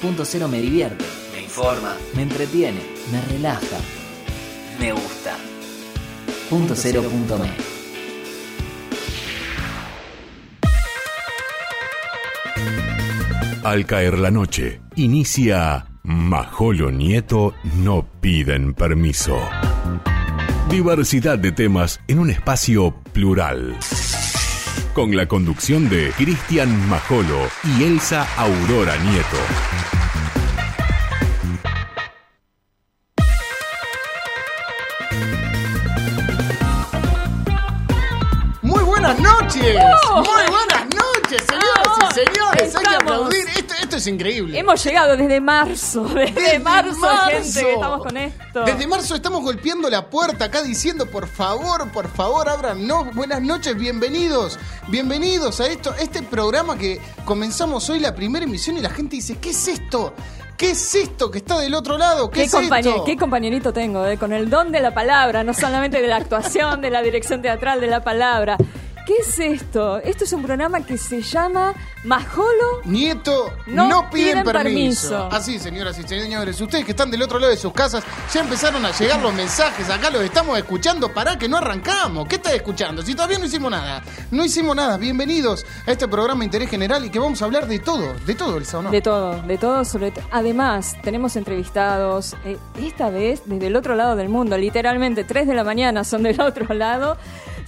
Punto Cero me divierte, me informa, me entretiene, me relaja, me gusta. Punto Cero punto me. Al caer la noche, inicia Majolo Nieto no piden permiso. Diversidad de temas en un espacio plural. Con la conducción de Cristian Majolo y Elsa Aurora Nieto. Muy buenas noches. Muy buenas noches, señoras y señores. Hay que Estamos. aplaudir. Esto, esto es increíble. Hemos llegado desde marzo, desde, Desde marzo, marzo. gente, que estamos con esto. Desde marzo estamos golpeando la puerta acá diciendo, por favor, por favor, abran. No, buenas noches, bienvenidos. Bienvenidos a esto, este programa que comenzamos hoy la primera emisión y la gente dice, ¿qué es esto? ¿Qué es esto que está del otro lado? ¿Qué, ¿Qué, es esto? qué compañerito tengo, eh, con el don de la palabra, no solamente de la actuación, de la dirección teatral, de la palabra. ¿Qué es esto? Esto es un programa que se llama Majolo. Nieto, no, No piden, piden permiso. permiso. Así, señoras y señores, ustedes que están del otro lado de sus casas, ya empezaron a llegar los mensajes, acá los estamos escuchando, para que no arrancamos. ¿Qué estás escuchando? Si todavía no hicimos nada. No hicimos nada. Bienvenidos a este programa de interés general y que vamos a hablar de todo, de todo, Elsa, ¿o no? De todo, de todo, sobre todo. Además, tenemos entrevistados, eh, esta vez desde el otro lado del mundo, literalmente 3 de la mañana son del otro lado,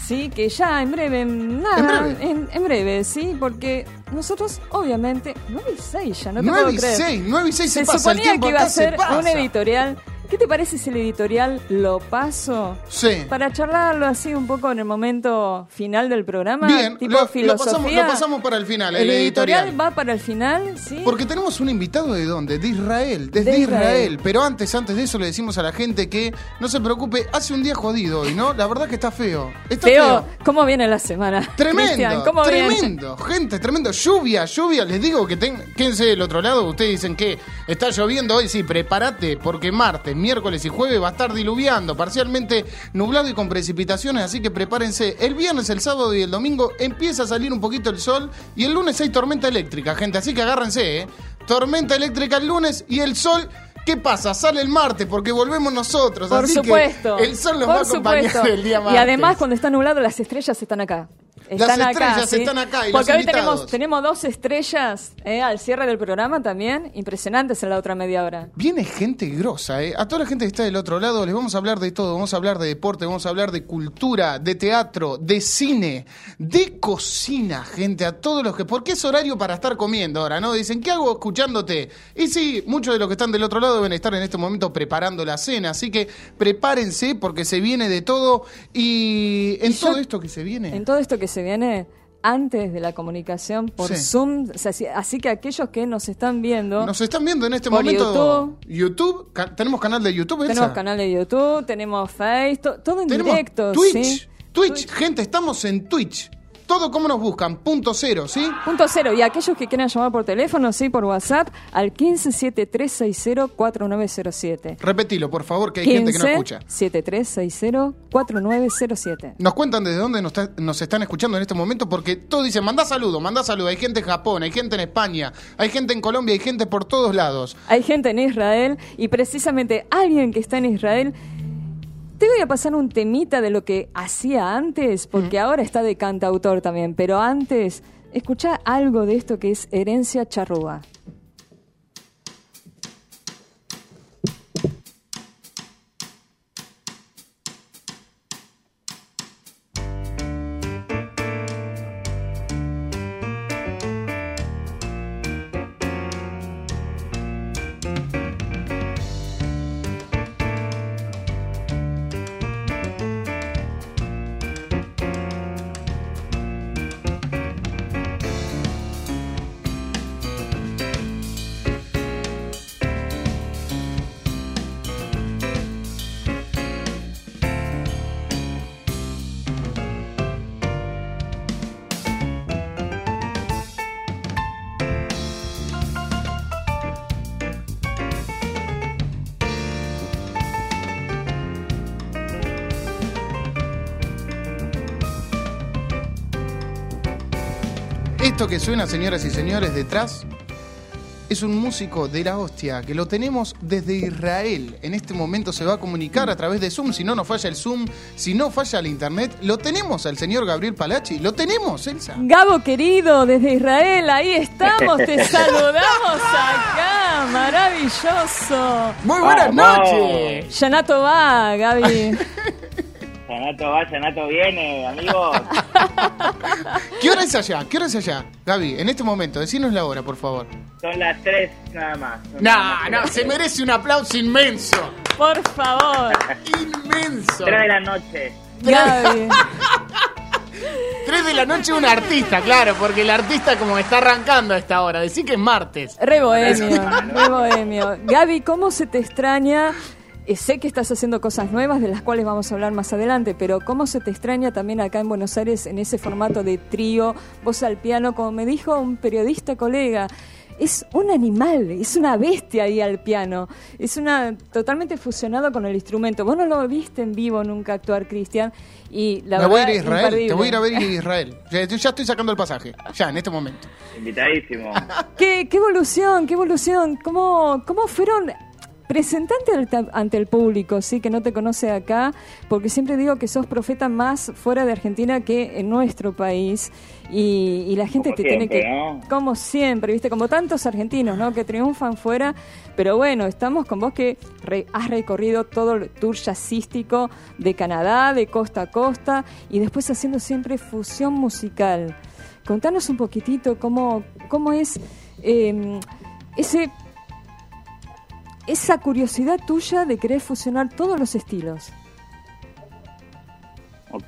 sí, que ya en breve, nada, En breve. en, en breve, sí, porque nosotros, obviamente, 9 y 6 ya, no te 9 puedo y creer. 6, 9 y 6 se, Se pasa, el suponía tiempo que iba a acá se ser pasa. un editorial. ¿Qué te parece si el editorial lo paso? Sí. Para charlarlo así un poco en el momento final del programa, Bien, tipo lo- lo filosofía. pasamos- lo pasamos para el final, El, el editorial, editorial. va para el final, ¿sí? Porque tenemos un invitado de dónde? De Israel, desde De Israel. Israel. Pero antes, antes de eso le decimos a la gente que no se preocupe, hace un día jodido hoy, ¿no? La verdad que está feo. Está Feo, feo. ¿cómo viene la semana? Tremendo, Cristian, ¿cómo viene? tremendo, gente, tremendo. Lluvia, lluvia. Les digo que ten, quédense del otro lado. Ustedes dicen que está lloviendo hoy. Sí, prepárate, porque martes, miércoles y jueves va a estar diluviando, parcialmente nublado y con precipitaciones. Así que prepárense. El viernes, el sábado y el domingo empieza a salir un poquito el sol. Y el lunes hay tormenta eléctrica, gente. Así que agárrense, ¿eh? Tormenta eléctrica el lunes y el sol. ¿Qué pasa? Sale el martes porque volvemos nosotros. Por así supuesto. que el sol nos por va a acompañar supuesto. el día martes. Y además, cuando está nublado, las estrellas están acá. Las estrellas acá, ¿sí? están acá y los Porque hoy invitados. tenemos, tenemos dos estrellas eh, al cierre del programa también, impresionantes en la otra media hora. Viene gente grosa, ¿eh? A toda la gente que está del otro lado les vamos a hablar de todo. Vamos a hablar de deporte, vamos a hablar de cultura, de teatro, de cine, de cocina, gente. A todos los que... Porque es horario para estar comiendo ahora, ¿no? Dicen, ¿qué hago escuchándote? Y sí, muchos de los que están del otro lado deben estar en este momento preparando la cena. Así que prepárense porque se viene de todo. Y en Y yo- todo esto que se viene... En todo esto que se viene antes de la comunicación por Sí. Zoom, o sea, así, así que aquellos que nos están viendo, Nos están viendo en este Por momento. YouTube. ca- tenemos canal de YouTube, Elsa? tenemos canal de YouTube, tenemos Face, to- todo en Tenemos directo. Twitch. ¿sí? Twitch, gente, estamos en Twitch. Todo como nos buscan, punto cero, ¿sí? Punto cero. Y aquellos que quieran llamar por teléfono, sí, por WhatsApp, al 1573604907. Repetilo, por favor, que hay gente que no escucha. 1573604907. Nos cuentan desde dónde nos, está- nos están escuchando en este momento, porque todos dicen, manda saludo, manda saludo. Hay gente en Japón, hay gente en España, hay gente en Colombia, hay gente por todos lados. Hay gente en Israel y precisamente alguien que está en Israel. Te voy a pasar un temita de lo que hacía antes, porque ahora está de cantautor también, pero antes, escucha algo de esto que es herencia charrúa. Esto que suena, señoras y señores, detrás es un músico de la hostia que lo tenemos desde Israel. En este momento se va a comunicar a través de Zoom. Si no nos falla el Zoom, si no falla el internet, lo tenemos al señor Gabriel Palachi. Lo tenemos, Elsa. Gabo querido, desde Israel, ahí estamos, te saludamos acá, maravilloso. Muy buenas noches. Yanato va, Gaby. Yanato va, Yanato viene, amigos. ¿Qué hora es allá? ¿Qué hora es allá? Gaby, en este momento, decinos la hora, por favor. Son las tres nada más. Son nada No, no, se merece un aplauso inmenso. Por favor, Inmenso. Tres de la noche. Gaby. Tres de la noche un artista, claro, porque el artista como está arrancando a esta hora. Decí que es martes. Re bohemio, re bohemio. Gaby, ¿cómo se te extraña? Eh, sé que estás haciendo cosas nuevas de las cuales vamos a hablar más adelante, pero ¿cómo se te extraña también acá en Buenos Aires en ese formato de trío, voz al piano? Como me dijo un periodista colega, es un animal, es una bestia ahí al piano. Es una totalmente fusionado con el instrumento. Vos no lo viste en vivo nunca actuar, Cristian, y la Me voy a ir a Israel. imperdible. Te voy a ir a ver a Israel. Ya, ya estoy sacando el pasaje. Ya, en este momento. Invitadísimo. ¿Qué, qué evolución, qué evolución. ¿Cómo, cómo fueron presentante ante, el público, sí, que no te conoce acá? Porque siempre digo que sos profeta más fuera de Argentina que en nuestro país. Y, y la gente Como te tiene siempre, que... ¿no? Como siempre, ¿viste? Como tantos argentinos, ¿no? Que triunfan fuera. Pero bueno, estamos con vos que re- has recorrido todo el tour jazzístico de Canadá, de costa a costa, y después haciendo siempre fusión musical. Contanos un poquitito cómo, cómo es eh, ese esa curiosidad tuya de querer fusionar todos los estilos. Ok,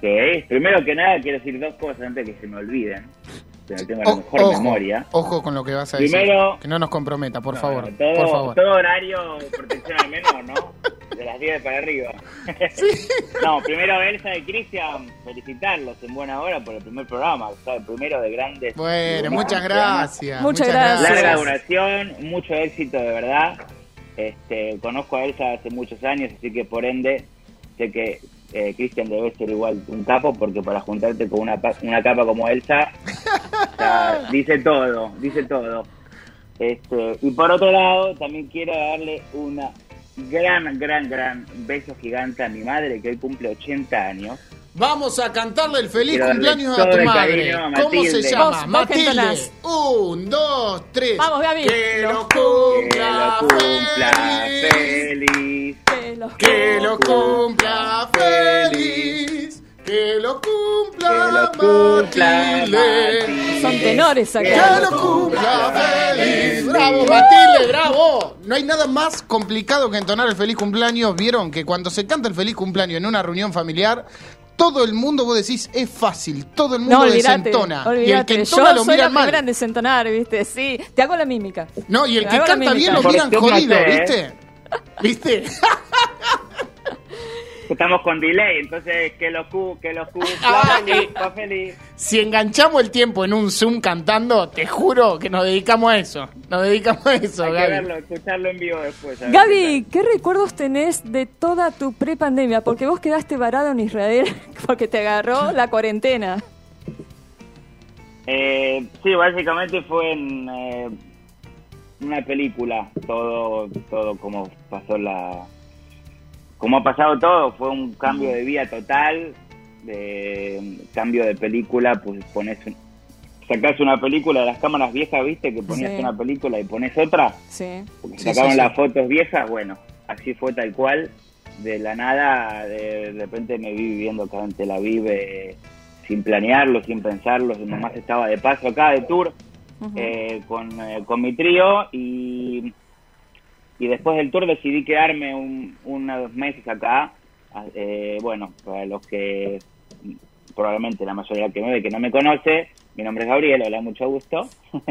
primero que nada quiero decir dos cosas antes que se me olviden. Que no tengo la O- mejor ojo, memoria. ojo con lo que vas a decir. Primero- que no nos comprometa, por No, favor. todo, por favor. todo horario protección al menor, ¿no? De las 10 para arriba. no, primero Elsa y Cristian, felicitarlos en buena hora por el primer programa, o sea, el primero de grandes. Bueno, muchas gracias. Muchas gracias. Larga duración, mucho éxito de verdad. Este, conozco a Elsa hace muchos años, así que por ende sé que eh, Cristian debe ser igual un capo, porque para juntarte con una, una capa como Elsa, dice todo, dice todo. Este, y por otro lado, también quiero darle una gran, gran, gran beso gigante a mi madre, que hoy cumple 80 años. Vamos a cantarle el feliz Quiero cumpleaños a tu madre. cariño ¿Cómo se llama? Matilde. Un, dos, tres. Vamos, Gaby. Que lo Lo- Que cumpla, lo cumpla feliz. feliz. Que los- Que lo cumpla feliz. Que lo cumpla, Que lo cumpla Matilde. Matilde. Son tenores Que acá. lo cumpla feliz. Bravo, Matilde, bravo. No hay nada más complicado que entonar el feliz cumpleaños. Vieron que cuando se canta el feliz cumpleaños en una reunión familiar, todo el mundo, vos decís, es fácil. Todo el mundo No, olvídate, desentona. Y el que Yo entona lo soy la mira primera mal. en desentonar, ¿viste? Sí, te hago la mímica. No, y el Te que canta bien lo miran jodido. ¿viste? ¿Viste? Estamos con delay, entonces que lo cu, que lo cumpla Ah, feliz, eh. feliz. Si enganchamos el tiempo en un Zoom cantando, te juro que nos dedicamos a eso. Nos dedicamos a eso, Hay que Gaby. verlo, escucharlo en vivo después. a ver qué Gaby, ¿qué recuerdos tenés de toda tu prepandemia? Porque vos quedaste varado en Israel porque te agarró la cuarentena. Eh, sí, básicamente fue en eh, una película, todo, todo como pasó la, como ha pasado todo, fue un cambio de vida total, de cambio de película, pues pones, un- sacás una película de las cámaras viejas, viste, que ponías Sí. una película y pones otra, Sí. porque Sí, sacaron sí, las fotos viejas, bueno, así fue tal cual, de la nada, de, de repente me vi viviendo acá en Tel Aviv, eh, sin planearlo, sin pensarlo, nomás estaba de paso acá de tour eh, con, eh, con mi trío y, y después del tour decidí quedarme un, unos meses acá, Ah, eh, bueno, para los que probablemente la mayoría que me ve que no me conoce, mi nombre es Gabriel, hola, mucho gusto.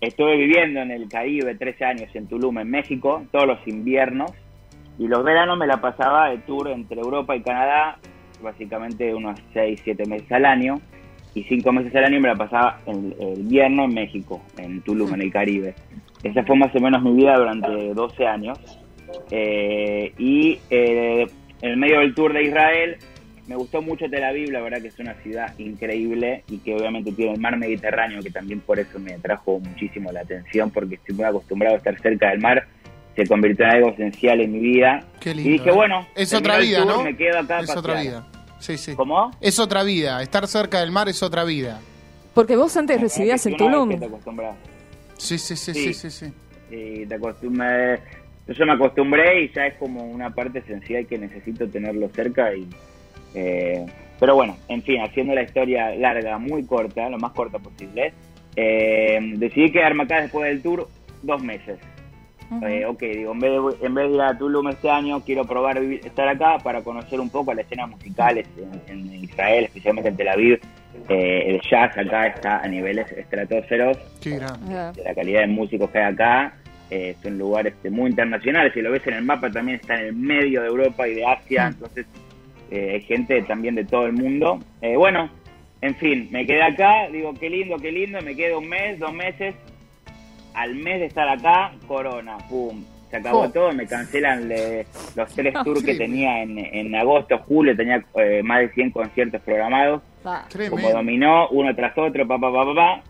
Estuve viviendo en el Caribe 13 años en Tulum, en México, todos los inviernos. Y los veranos me la pasaba de tour entre Europa y Canadá, básicamente unos 6, 7 meses al año. Y 5 meses al año me la pasaba el, el invierno en México, en Tulum, en el Caribe. Esa fue más o menos mi vida durante 12 años. Eh, y eh, en el medio del tour de Israel me gustó mucho Tel Aviv, la verdad que es una ciudad increíble y que obviamente tiene el mar Mediterráneo, que también por eso me atrajo muchísimo la atención, porque estoy muy acostumbrado a estar cerca del mar, se convirtió en algo esencial en mi vida. Qué lindo, y dije, eh. bueno, Es otra vida, tour, ¿no? Me quedo acá Es otra vida. Sí, sí. ¿Cómo? Es otra vida. Estar cerca del mar es otra vida. Porque vos antes residías Es en Tulum. Sí, sí, sí, sí, Sí. sí. y te acostumbras, yo me acostumbré y ya es como una parte esencial que necesito tenerlo cerca y eh, pero bueno, en fin, haciendo la historia larga, muy corta, lo más corta posible, eh, decidí quedarme acá después del tour dos meses. Eh, ok, digo, en vez, de, en vez de ir a Tulum este año, quiero probar vivir- estar acá para conocer un poco la escena musical en, en Israel, especialmente en Tel Aviv. Eh, el jazz acá está a niveles estratosferos la calidad de músicos que hay acá. Eh, son lugares este, muy internacionales. Si lo ves en el mapa, también está en el medio de Europa y de Asia. Entonces, eh, hay gente también de todo el mundo. Eh, bueno, en fin, me quedé acá. Digo, qué lindo, qué lindo. Me quedo un mes, dos meses. Al mes de estar acá, Corona, pum. Se acabó Oh. todo, me cancelan le- los tres tours que tenía en, en agosto, julio, tenía eh, más de 100 conciertos programados como dominó uno tras otro, pa, pa, pa, pa, pa,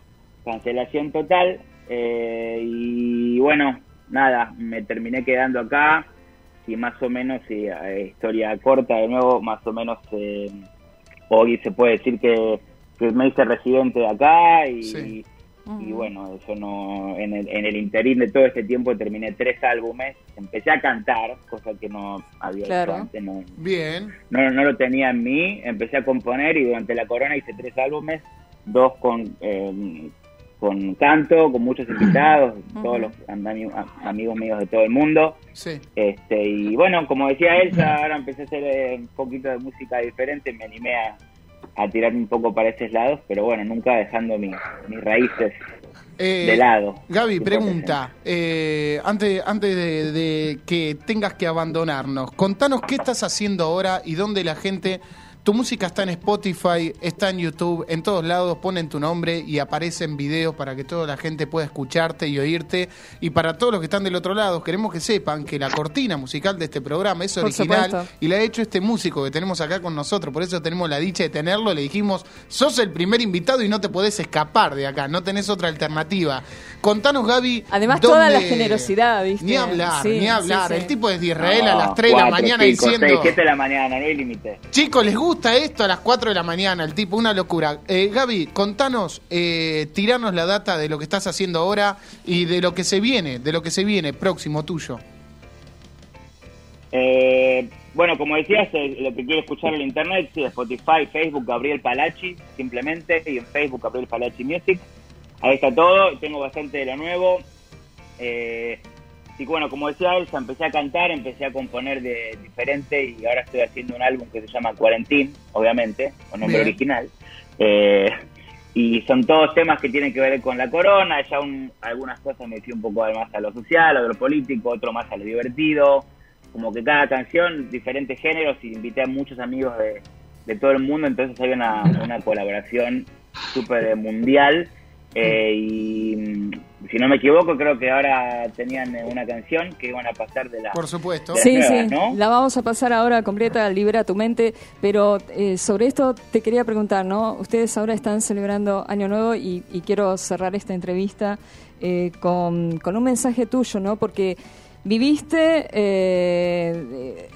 cancelación total. eh, y bueno, nada, me terminé quedando acá y más o menos, sí, eh, historia corta de nuevo, más o menos eh, hoy se puede decir que, que me hice residente de acá y, Sí. Y bueno, eso no, en el, en el interín de todo este tiempo terminé tres álbumes, empecé a cantar, cosa que no había Claro. hecho antes, no, Bien. no, no lo tenía en mí, empecé a componer y durante la corona hice tres álbumes, dos con, eh, con canto, con muchos invitados, todos los ami- a- amigos míos de todo el mundo. Sí. Este, y bueno, como decía Elsa, ahora empecé a hacer eh, un poquito de música diferente, me animé a, a tirarme un poco para esos lados, pero bueno, nunca dejando mis, mis raíces Eh, de lado. Gaby, pregunta. eh, antes antes de, de que tengas que abandonarnos, contanos qué estás haciendo ahora y dónde la gente. Tu música está en Spotify, está en YouTube, en todos lados ponen tu nombre y aparecen videos para que toda la gente pueda escucharte y oírte. Y para todos los que están del otro lado, queremos que sepan que la cortina musical de este programa es original y la ha hecho este músico que tenemos acá con nosotros. Por eso tenemos la dicha de tenerlo. Le dijimos, sos el primer invitado y no te podés escapar de acá, no tenés otra alternativa. Contanos, Gaby. Además, dónde- toda la generosidad, ¿viste? Ni hablar, Sí, ni hablar. sí, sí. El tipo es de Israel a las 3 de la cuatro, mañana cinco, diciendo. seis, siete de la mañana, no hay límite. Chicos, ¿les gusta esto a las 4 de la mañana? El tipo, una locura. Eh, Gaby, contanos, eh, tiranos la data de lo que estás haciendo ahora y de lo que se viene, de lo que se viene próximo tuyo. Eh, bueno, como decías, eh, lo que quiero escuchar en internet, sí, Spotify, Facebook, Gabriel Palachi, simplemente, y en Facebook, Gabriel Palachi Music. Ahí está todo, tengo bastante de lo nuevo. Eh, y bueno, como decía Elsa, empecé a cantar, empecé a componer de diferente y ahora estoy haciendo un álbum que se llama Quarantine, obviamente, con nombre Bien. original. Eh, y son todos temas que tienen que ver con la corona, ya un- algunas cosas me fui un poco más a lo social, a lo político, otro más a lo divertido, como que cada canción, diferentes géneros, y invité a muchos amigos de, de todo el mundo, entonces hay una, una colaboración súper mundial. Eh, y mm, si no me equivoco, creo que ahora tenían una canción que iban a pasar de la... Por supuesto. Sí, nuevas, sí, ¿no? la vamos a pasar ahora completa, libera tu mente, pero eh, sobre esto te quería preguntar, ¿no? Ustedes ahora están celebrando Año Nuevo y, y quiero cerrar esta entrevista eh, con, con un mensaje tuyo, ¿no? Porque viviste, eh,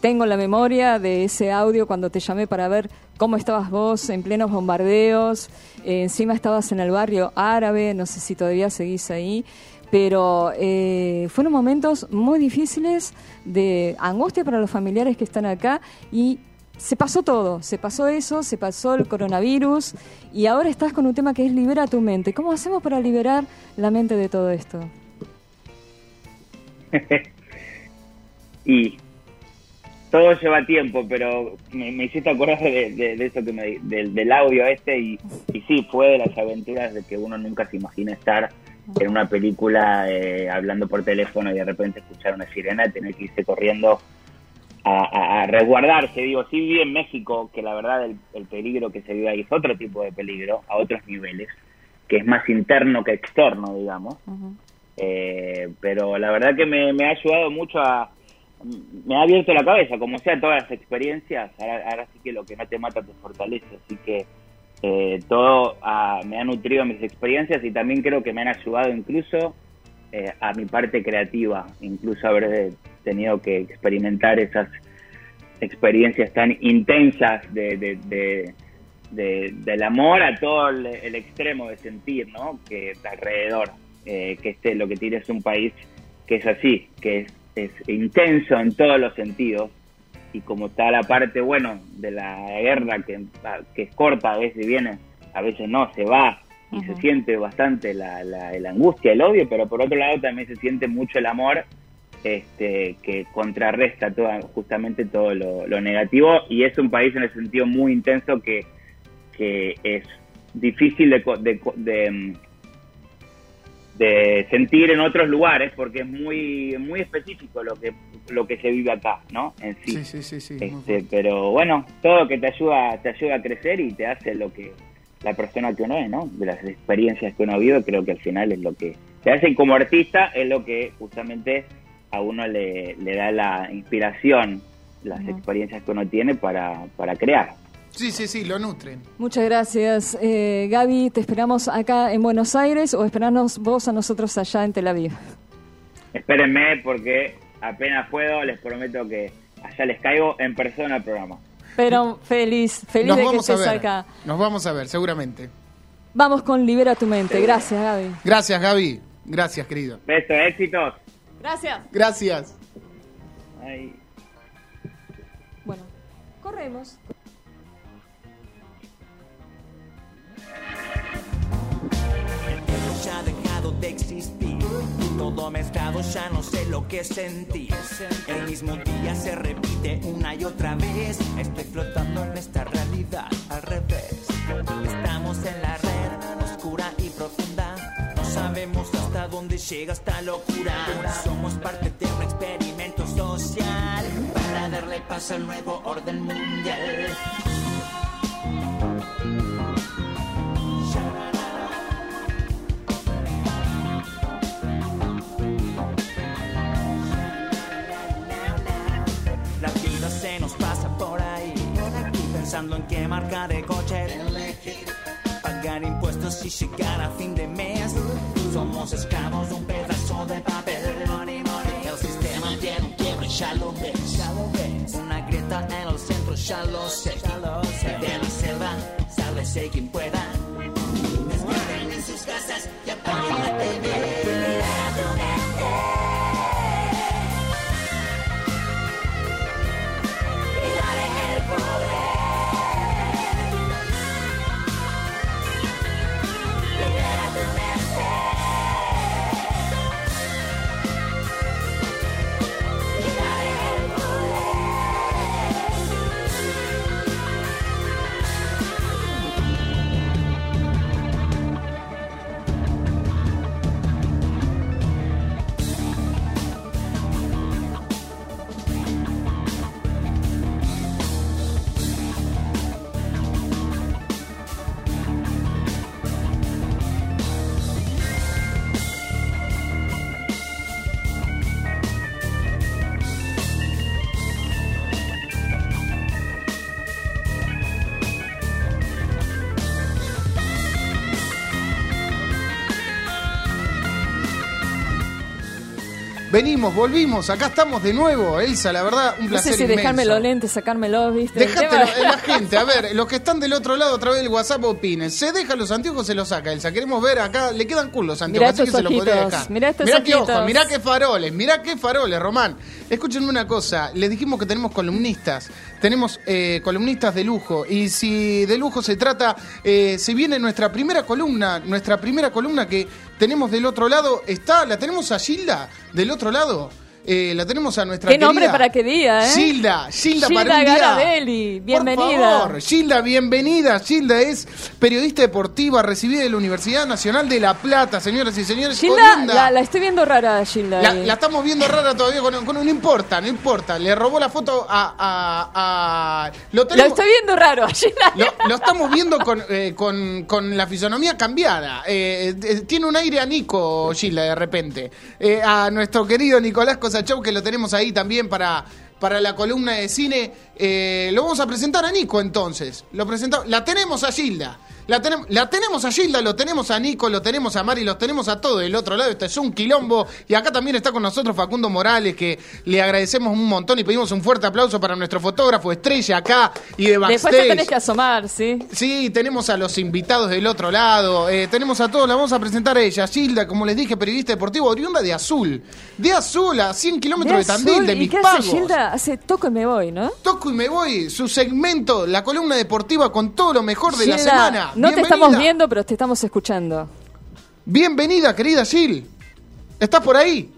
tengo la memoria de ese audio cuando te llamé para ver cómo estabas vos en plenos bombardeos, eh, encima estabas en el barrio árabe, no sé si todavía seguís ahí, pero eh, fueron momentos muy difíciles de angustia para los familiares que están acá y se pasó todo, se pasó eso, se pasó el coronavirus y ahora estás con un tema que es libera tu mente. ¿Cómo hacemos para liberar la mente de todo esto? y todo lleva tiempo, pero me, me hiciste acordar de, de- de eso que me, del- del audio este y, y sí, fue de las aventuras de que uno nunca se imagina estar en una película eh, hablando por teléfono y de repente escuchar una sirena, tener que irse corriendo a, a- a resguardarse. Digo, sí viví en México, que la verdad el, el peligro que se vive ahí es otro tipo de peligro, a otros niveles, que es más interno que externo, digamos. Eh, pero la verdad que me, me ha ayudado mucho a, me ha abierto la cabeza, como sea todas las experiencias, ahora, sí que lo que no te mata te fortalece, así que eh, todo ah, me ha nutrido mis experiencias y también creo que me han ayudado incluso eh, a mi parte creativa, incluso haber tenido que experimentar esas experiencias tan intensas de, del amor a todo el, extremo de sentir, ¿no? Que alrededor, eh, que este lo que tiene es un país que es así, que es es intenso en todos los sentidos y como está la parte, bueno, de la guerra que, que es corta, a veces viene, a veces no, se va y se siente bastante la, la, angustia, el odio, pero por otro lado también se siente mucho el amor este, que contrarresta toda, justamente todo lo, negativo y es un país en el sentido muy intenso que, que es difícil de, de de sentir en otros lugares porque es muy muy específico lo que lo que se vive acá no en sí, sí, sí, sí, este, pero bueno todo que te ayuda te ayuda a crecer y te hace lo que la persona que uno es no de las experiencias que uno vive creo que al final es lo que te hace como artista es lo que justamente a uno le, le da la inspiración las experiencias que uno tiene para, para crear Sí, sí, sí, lo nutren. Muchas gracias. Eh, Gaby, ¿te esperamos acá en Buenos Aires o esperanos vos a nosotros allá en Tel Aviv? Espérenme porque apenas puedo, les prometo que allá les caigo en persona al programa. Pero feliz, feliz de que estés acá. Nos vamos a ver, seguramente. Vamos con Libera tu mente. Gracias, Gaby. Gracias, Gaby. Gracias, querido. Besos, éxitos. Gracias. Gracias. Bueno, corremos. De existir. Todo mezclado, ya no sé lo que sentí. El mismo día se repite una y otra vez. Estoy flotando en esta realidad al revés. Estamos en la red, oscura y profunda. No sabemos hasta dónde llega esta locura. Somos parte de un experimento social para darle paso al nuevo orden mundial. Pensando en qué marca de coche elegir. Pagar impuestos y llegar a fin de mes. Somos esclavos un pedazo de papel. El sistema tiene un quiebre, ya lo ves. Una grieta en el centro, ya lo sé. De la selva, sálvese quien pueda. Desguarden en sus casas y apaguen la TV. Venimos, volvimos, acá estamos de nuevo, Elsa, la verdad, un placer. No sé si dejarme los lentes, sacármelos, ¿viste? Dejátelo, la gente, a ver, los que están del otro lado a través del WhatsApp opinen. ¿Se deja los anteojos se los saca, Elsa? Queremos ver acá, le quedan cool los anteojos, así que se los podría dejar. Mirá estos mirá qué ojos, mirá qué faroles, mirá qué faroles, Román. Escúchenme una cosa, les dijimos que tenemos columnistas, tenemos eh, columnistas de lujo, y si de lujo se trata, eh, se viene nuestra primera columna, nuestra primera columna que tenemos del otro lado, está, la tenemos a Gilda del otro lado. Eh, la tenemos a nuestra ¿Qué nombre para qué día, eh? Gilda, Gilda, Gilda para un bienvenida. Por favor, Gilda, bienvenida. Gilda es periodista deportiva recibida de la Universidad Nacional de La Plata, señoras y señores. Gilda, la, la, estoy viendo rara, Gilda. La, estamos viendo rara todavía, con, con, no importa, no importa. Le robó la foto a... a, a lo, estoy viendo raro, Gilda. Lo, estamos viendo con, eh, con, con, la fisonomía cambiada. Eh, tiene un aire a Nico, Gilda, de repente. a nuestro querido Nicolás Cosa Show, que lo tenemos ahí también para, para la columna de cine. Eh, lo vamos a presentar a Nico entonces. Lo. La tenemos a Gilda. La, tenemos la tenemos a Gilda, lo tenemos a Nico, lo tenemos a Mari, los tenemos a todo del otro lado. Esto es un quilombo. Y acá también está con nosotros Facundo Morales, que le agradecemos un montón y pedimos un fuerte aplauso para nuestro fotógrafo estrella acá y de backstage. Después te tenés que asomar, ¿sí? Sí, tenemos a los invitados del otro lado, eh, tenemos a todos, la vamos a presentar a ella, Gilda, como les dije, periodista deportivo, oriunda de Azul, de Azul, a 100 kilómetros de, Tandil, azul, de ¿y mis qué hace pagos. Gilda? Hace toco y me voy, ¿no? Toco y me voy, su segmento, la columna deportiva con todo lo mejor de la semana. No te estamos viendo, pero te estamos escuchando. Bienvenida, querida Gil. ¿Estás por ahí?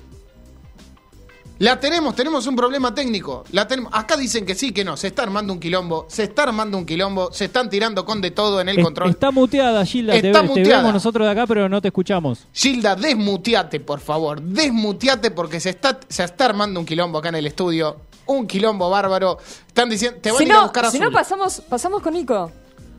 La tenemos, tenemos un problema técnico. La tenemos. Acá dicen que sí, que no. Se está armando un quilombo. Se está armando un quilombo. Se están tirando con de todo en el Es- control. Está muteada, Gilda. Está te muteada. vemos nosotros de acá, pero no te escuchamos. Gilda, desmuteate, por favor. Desmuteate porque se está, se está armando un quilombo acá en el estudio. Un quilombo bárbaro. Están diciendo, te van Si a ir a no, buscar a si Azul. no pasamos, pasamos con Nico.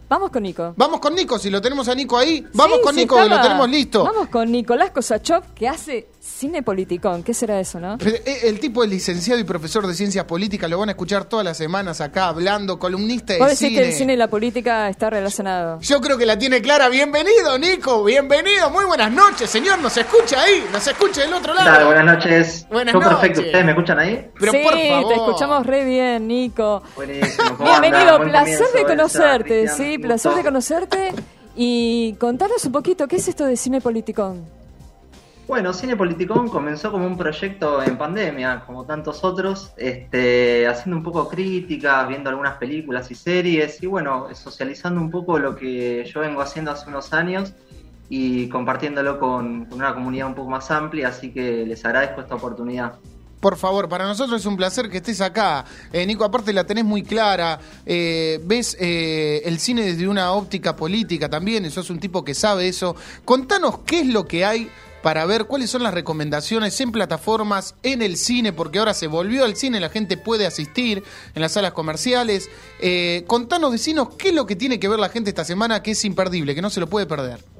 Vamos con Nico. Vamos con Nico, si lo tenemos a Nico ahí. Vamos Sí, con Nico, que lo tenemos listo. Vamos con Nicolás Kosachov, que hace cine politicón. ¿Qué será eso, no? Pero, eh, El tipo es licenciado y profesor de ciencias políticas, lo van a escuchar todas las semanas acá hablando, columnista de Vos decís cine. que el cine y la política está relacionado. Yo creo que la tiene clara. Bienvenido, Nico. Bienvenido. Muy buenas noches, señor. Nos escucha ahí. Nos escucha del otro ¿Qué lado. tal? Buenas noches. Buenas Todo perfecto. noches. ¿Ustedes me escuchan ahí? Pero sí, por favor. te escuchamos re bien, Nico. Buenísimo. ¿Cómo Bienvenido, placer comienzo, de conocerte, sí, un placer de conocerte. Y contanos un poquito, ¿qué es esto de cine politicón? Bueno, Cine Politicón comenzó como un proyecto en pandemia, como tantos otros, este, haciendo un poco críticas, viendo algunas películas y series, y bueno, socializando un poco lo que yo vengo haciendo hace unos años y compartiéndolo con, con una comunidad un poco más amplia, así que les agradezco esta oportunidad. Por favor, para nosotros es un placer que estés acá. Eh, Nico, aparte la tenés muy clara. Eh, ves eh, el cine desde una óptica política también. sos un tipo que sabe eso. Contanos qué es lo que hay para ver cuáles son las recomendaciones en plataformas, en el cine, porque ahora se volvió al cine, la gente puede asistir en las salas comerciales. Contanos, decinos qué es lo que tiene que ver la gente esta semana que es imperdible, que no se lo puede perder.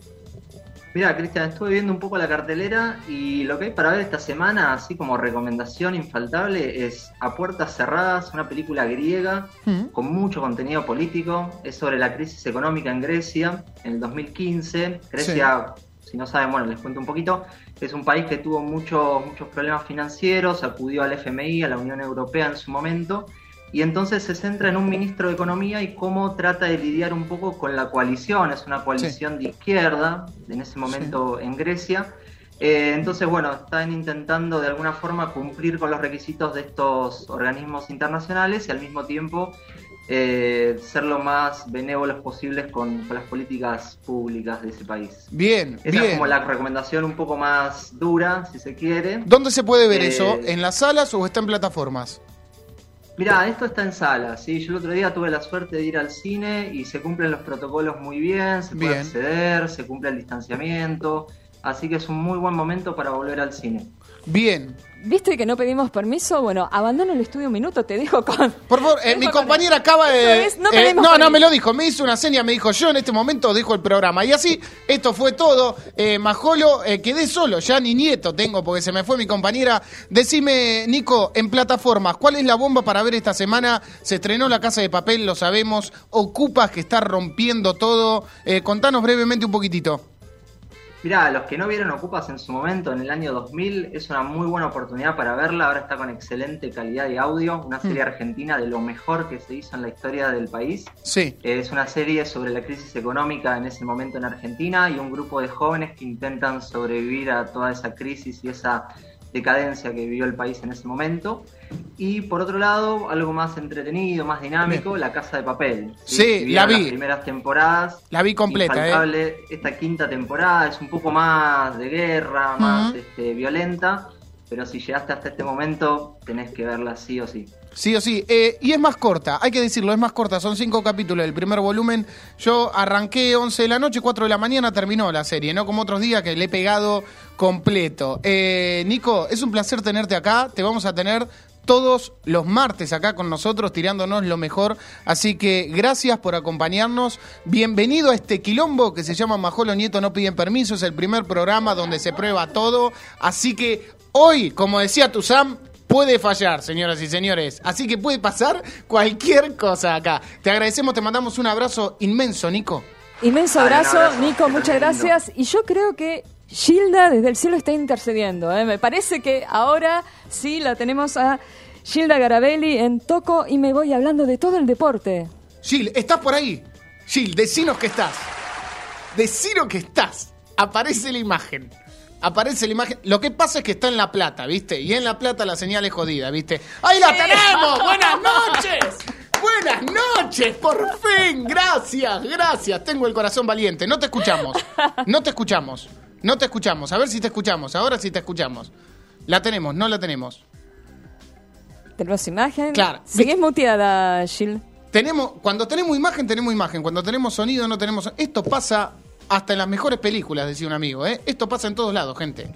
Mira, Cristian, estuve viendo un poco la cartelera y lo que hay para ver esta semana, así como recomendación infaltable, es A Puertas Cerradas, una película griega Mm. con mucho contenido político. Es sobre la crisis económica en Grecia en el 2015. Grecia, si no saben, bueno, les cuento un poquito. Es un país que tuvo muchos muchos problemas financieros, acudió al FMI, a la Unión Europea en su momento. Y entonces se centra en un ministro de Economía y cómo trata de lidiar un poco con la coalición. Es una coalición de izquierda en ese momento en Grecia. Eh, entonces, bueno, están intentando de alguna forma cumplir con los requisitos de estos organismos internacionales y al mismo tiempo eh, ser lo más benévolos posibles con, con las políticas públicas de ese país. Bien, Esa es bien. como la recomendación un poco más dura, si se quiere. ¿Dónde se puede ver Eh, eso? ¿En las salas o está en plataformas? Mira, esto está en sala, ¿sí? Yo el otro día tuve la suerte de ir al cine y se cumplen los protocolos muy bien, se puede Bien. acceder, se cumple el distanciamiento, así que es un muy buen momento para volver al cine. Bien. ¿Viste que no pedimos permiso? Bueno, abandona el estudio un minuto, te dejo con... Por favor, eh, mi con- compañera acaba de. No eh, no, no permiso. me lo dijo, me hizo una seña, me dijo yo en este momento dejo el programa. Y así, esto fue todo. Eh, Majolo, eh, quedé solo, ya ni nieto tengo porque se me fue mi compañera. Decime, Nico, en plataformas, ¿cuál es la bomba para ver esta semana? Se estrenó La Casa de Papel, lo sabemos. Ocupas que está rompiendo todo. Eh, contanos brevemente un poquitito. Mirá, los que no vieron Ocupas en su momento, en el año 2000, es una muy buena oportunidad para verla. Ahora está con excelente calidad de audio. Una serie argentina de lo mejor que se hizo en la historia del país. Sí. Es una serie sobre la crisis económica en ese momento en Argentina y un grupo de jóvenes que intentan sobrevivir a toda esa crisis y esa decadencia que vivió el país en ese momento. Y por otro lado, algo más entretenido, más dinámico, La Casa de Papel. Sí, Si la vi. Las primeras temporadas. La vi completa, ¿eh? Esta quinta temporada es un poco más de guerra, más este, violenta, pero si llegaste hasta este momento, tenés que verla sí o sí. Sí o sí. Eh, y es más corta, hay que decirlo, es más corta. Son cinco capítulos del primer volumen. Yo arranqué 11 de la noche, 4 de la mañana terminó la serie, no como otros días que le he pegado completo. Eh, Nico, es un placer tenerte acá. Te vamos a tener todos los martes acá con nosotros tirándonos lo mejor. Así que gracias por acompañarnos. Bienvenido a este quilombo que se llama Majolo Nieto no piden permiso. Es el primer programa donde se prueba todo. Así que Hoy, como decía tu Sam, puede fallar, señoras y señores. Así que puede pasar cualquier cosa acá. Te agradecemos, te mandamos un abrazo inmenso, Nico. Inmenso abrazo. Nico, muchas gracias. Y yo creo que Gilda desde el cielo está intercediendo. ¿eh? Me parece que ahora sí la tenemos a Gilda Garabelli en Toco y me voy hablando de todo el deporte. Gil, ¿estás por ahí? Gil, decinos que estás. Decinos que estás. Aparece la imagen. Aparece la imagen. Lo que pasa es que está en La Plata, ¿viste? Y en La Plata la señal es jodida, ¿viste? ¡Ahí la tenemos! ¡Buenas noches! ¡Buenas noches! ¡Por fin! Gracias, gracias. Tengo el corazón valiente. No te escuchamos. No te escuchamos. No te escuchamos. A ver si te escuchamos. Ahora sí te escuchamos. La tenemos, no la tenemos. Tenemos imagen. Claro. Seguís muteada, Gil. Tenemos, cuando tenemos imagen, tenemos imagen. Cuando tenemos sonido, no tenemos. Esto pasa hasta en las mejores películas, decía un amigo, ¿eh? Esto pasa en todos lados, gente.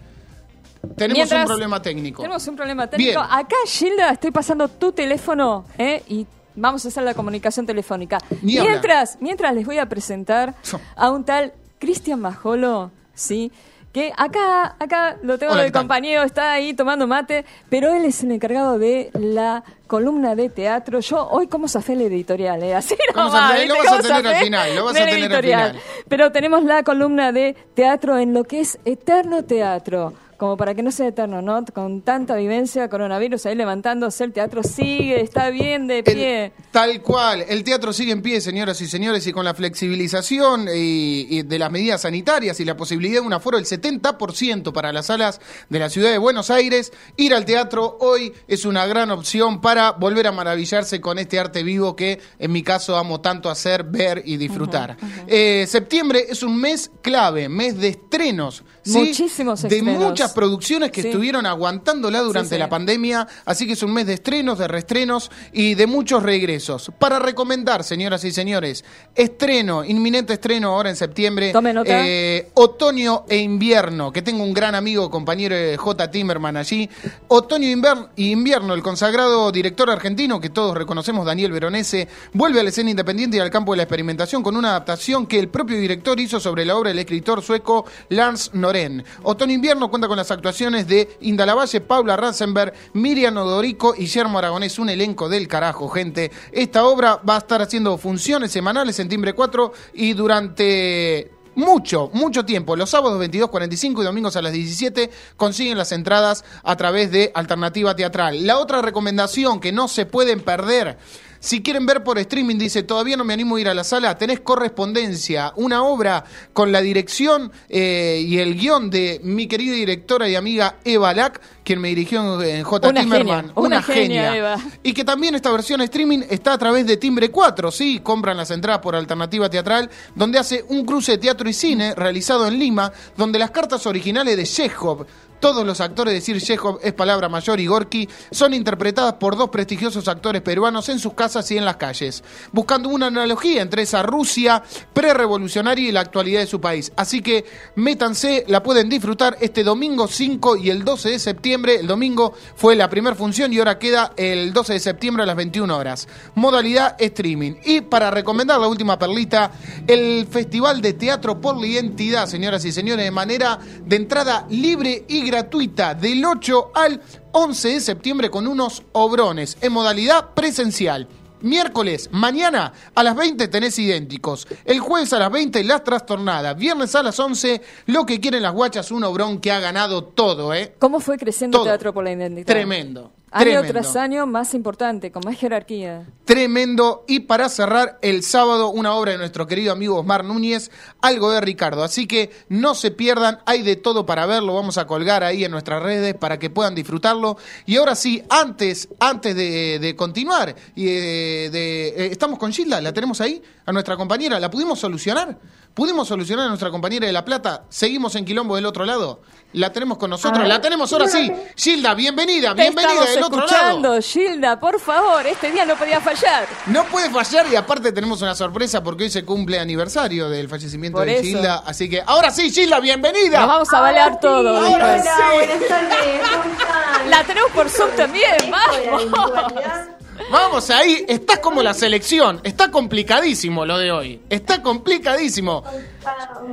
Tenemos Mientras- un problema técnico. Tenemos un problema técnico. Bien. Acá, Gilda, estoy pasando tu teléfono ¿eh? y vamos a hacer la comunicación telefónica. Ni mientras, mientras les voy a presentar a un tal Cristian Majolo, ¿sí? Que acá, acá lo tengo Hola, de ¿qué tal? compañero, está ahí tomando mate, pero él es el encargado de la columna de teatro. Yo hoy como zafé el editorial, ¿eh? Así ¿Cómo nomás, zafé? Lo ¿viste vas a cómo tener al zafé final, lo vas a del tener al editorial. final. Pero tenemos la columna de teatro en lo que es eterno teatro. Como para que no sea eterno, ¿no? Con tanta vivencia, coronavirus ahí levantándose, el teatro sigue, está bien de pie. El- tal cual, el teatro sigue en pie, señoras y señores, y con la flexibilización y, y de las medidas sanitarias y la posibilidad de un aforo del 70% para las salas de la ciudad de Buenos Aires, ir al teatro hoy es una gran opción para volver a maravillarse con este arte vivo que en mi caso amo tanto hacer, ver y disfrutar. Eh, septiembre es un mes clave, mes de estrenos. ¿Sí? Muchísimos De estrenos. muchas producciones que Sí. estuvieron aguantándola durante Sí, la pandemia, así que es un mes de estrenos, de reestrenos y de muchos regresos. Para recomendar, señoras y señores, estreno, inminente estreno ahora en septiembre, Tome nota. eh, otoño e invierno, que tengo un gran amigo, compañero de J. Timmerman allí. Otoño e invierno, el consagrado director argentino que todos reconocemos, Daniel Veronese, vuelve a la escena independiente y al campo de la experimentación con una adaptación que el propio director hizo sobre la obra del escritor sueco Lars Noren. Otoño e invierno cuenta con las actuaciones de Inda Lavalle, Paula Ratzenberg, Miriam Odorico y Guillermo Aragonés, un elenco del carajo, gente. Esta obra va a estar haciendo funciones semanales en Timbre 4 y durante mucho, mucho tiempo. Los sábados 22.45 y domingos a las 17 consiguen las entradas a través de Alternativa Teatral. La otra recomendación que no se pueden perder. Si quieren ver por streaming, dice, todavía no me animo a ir a la sala, tenés correspondencia, una obra con la dirección eh, y el guion de mi querida directora y amiga Eva Lack, quien me dirigió en J. Una Timmerman. genia, una genia, Eva. Y que también esta versión streaming está a través de Timbre 4, ¿sí? Compran las entradas por Alternativa Teatral, donde hace un cruce de teatro y cine realizado en Lima, donde las cartas originales de Chekhov, todos los actores, decir Chekhov es palabra mayor y Gorky, son interpretadas por dos prestigiosos actores peruanos en sus casas y en las calles, buscando una analogía entre esa Rusia prerevolucionaria y la actualidad de su país. Así que métanse, la pueden disfrutar este domingo 5 y el 12 de septiembre. El domingo fue la primera función y ahora queda el 12 de septiembre a las 21 horas. Modalidad streaming. Y para recomendar la última perlita, el Festival de Teatro por la Identidad, señoras y señores, de manera de entrada libre y gratuita del 8 al 11 de septiembre con unos obrones en modalidad presencial. Miércoles, mañana a las 20 tenés idénticos. El jueves a las 20 las trastornadas. Viernes a las 11 lo que quieren las guachas, un obrón que ha ganado todo, ¿eh? ¿Cómo fue creciendo Todo. Teatro por la Identidad? Tremendo. Año tremendo. tras año más importante, con más jerarquía. Tremendo. Y para cerrar, el sábado, una obra de nuestro querido amigo Osmar Núñez, algo de Ricardo. Así que no se pierdan, hay de todo para verlo. Vamos a colgar ahí en nuestras redes para que puedan disfrutarlo. Y ahora sí, antes, antes de, de continuar, y de, de- eh, estamos con Gilda, la tenemos ahí, a nuestra compañera. ¿La pudimos solucionar? ¿Pudimos solucionar a nuestra compañera de La Plata? ¿Seguimos en Quilombo del otro lado? La tenemos con nosotros, la tenemos ahora sí. Gilda, bienvenida, Te bienvenida del otro lado. escuchando, Gilda, por favor, este día no podía fallar. No puede fallar y aparte tenemos una sorpresa porque hoy se cumple aniversario del fallecimiento Por de eso. Gilda. Así que ahora sí, Gilda, bienvenida. Nos vamos a balear todo. Ahora después. sí. buenas tardes, ¿cómo están? La tenemos por Zoom también, vamos. Vamos ahí, estás como la selección. Está complicadísimo lo de hoy. Está complicadísimo.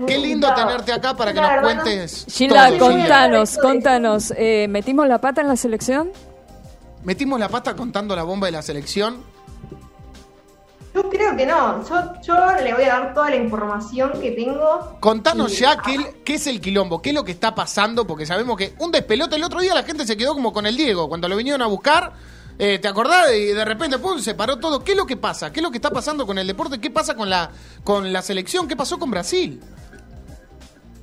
Qué lindo tenerte acá para que nos cuentes. Gilda, todo, contanos, contanos. eh, ¿Metimos la pata en la selección? Metimos la pata contando la bomba de la selección. Yo creo que no. Yo, yo le voy a dar toda la información que tengo. Contanos Y- ya qué, qué es el quilombo, qué es lo que está pasando, porque sabemos que un despelote el otro día la gente se quedó como con el Diego, cuando lo vinieron a buscar, eh, ¿te acordás? Y de repente, se paró todo. ¿Qué es lo que pasa? ¿Qué es lo que está pasando con el deporte? ¿Qué pasa con la, con la selección? ¿Qué pasó con Brasil?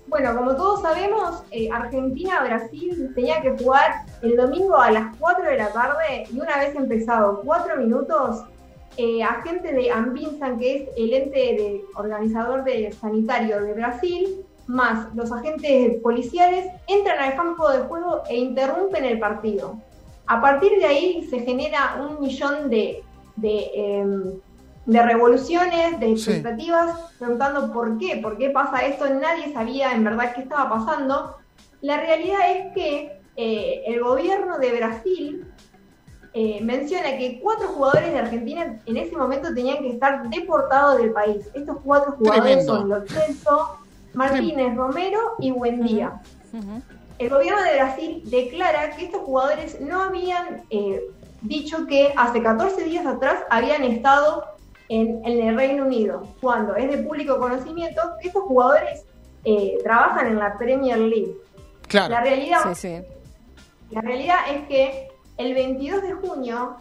Bueno, como todos sabemos, eh, Argentina-Brasil tenía que jugar el domingo a las 4 de la tarde y una vez empezado 4 minutos, eh, agentes de Anvinsan, que es el ente de organizador de sanitario de Brasil, más los agentes policiales, entran al campo de juego e interrumpen el partido. A partir de ahí se genera un millón de, de, em, de revoluciones, de Sí. expectativas, preguntando por qué, por qué pasa esto, nadie sabía en verdad qué estaba pasando. La realidad es que eh, el gobierno de Brasil eh, menciona que cuatro jugadores de Argentina en ese momento tenían que estar deportados del país. Estos cuatro jugadores Tremendo. son Lo Celso, Martínez Romero y Buendía. El gobierno de Brasil declara que estos jugadores no habían eh, dicho que hace 14 días atrás habían estado en, en el Reino Unido, cuando es de público conocimiento que estos jugadores eh, trabajan en la Premier League. Claro. La realidad Sí, sí. la realidad es que el 22 de junio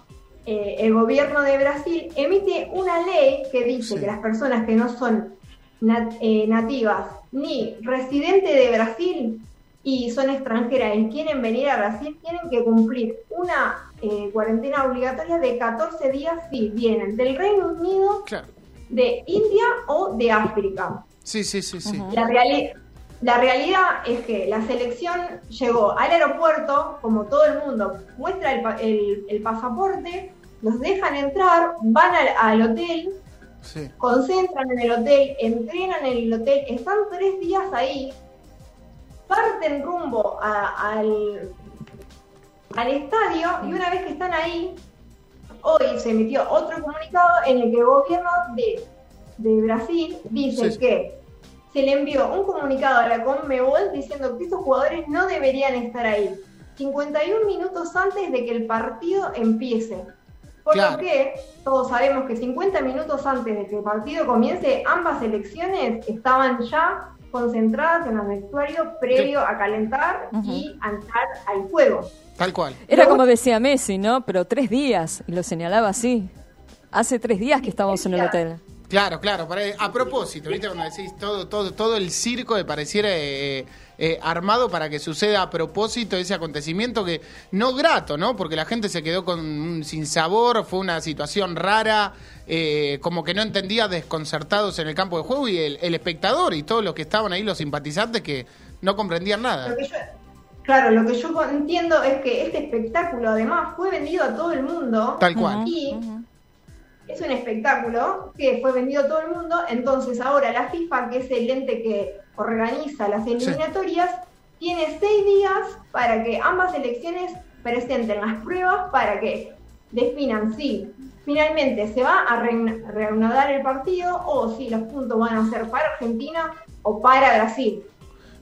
eh, el gobierno de Brasil emite una ley que dice Sí. que las personas que no son nat- eh, nativas ni residentes de Brasil y son extranjeras y quieren venir a Brasil tienen que cumplir una eh, cuarentena obligatoria de 14 días si vienen del Reino Unido, Claro. de India o de África. Sí, sí, sí, sí. La, reali- la realidad es que la selección llegó al aeropuerto, como todo el mundo, muestra el, pa- el- el pasaporte, los dejan entrar, van al, al hotel, sí. concentran en el hotel, entrenan en el hotel, están tres días ahí, parten rumbo a- al, al estadio y una vez que están ahí, hoy se emitió otro comunicado en el que el gobierno de, de Brasil dice Sí. que se le envió un comunicado a la Conmebol diciendo que estos jugadores no deberían estar ahí. 51 minutos antes de que el partido empiece. Por Claro. lo que todos sabemos que 50 minutos antes de que el partido comience, ambas selecciones estaban ya concentradas en el vestuario previo a calentar y a entrar al juego. Tal cual. Era como decía Messi, ¿no? Pero tres días, y lo señalaba así. Hace tres días que estamos en el hotel. Claro, claro. para- a propósito, ¿viste? Cuando decís todo, todo, todo el circo que pareciera eh, eh, armado para que suceda a propósito ese acontecimiento que no grato, ¿no? Porque la gente se quedó con un sinsabor, fue una situación rara, eh, como que no entendía, desconcertados en el campo de juego y el, el espectador y todos los que estaban ahí, los simpatizantes, que no comprendían nada. Lo que yo- claro, lo que yo entiendo es que este espectáculo además fue vendido a todo el mundo. Tal cual. Y es un espectáculo que fue vendido a todo el mundo, entonces ahora la FIFA, que es el ente que organiza las eliminatorias, tiene seis días para que ambas selecciones presenten las pruebas para que definan si finalmente se va a reanudar el partido o si los puntos van a ser para Argentina o para Brasil.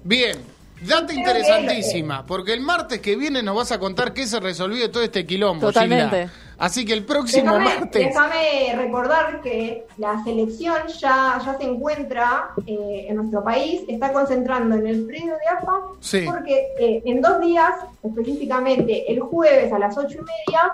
Bien, data interesantísima, porque el martes que viene nos vas a contar qué se resolvió de todo este quilombo. Totalmente. Gilda. Así que el próximo Déjame, martes. déjame recordar que la selección ya, ya se encuentra eh, en nuestro país, está concentrando en el predio de AFA, Sí. porque eh, en dos días, específicamente el jueves a las ocho y media,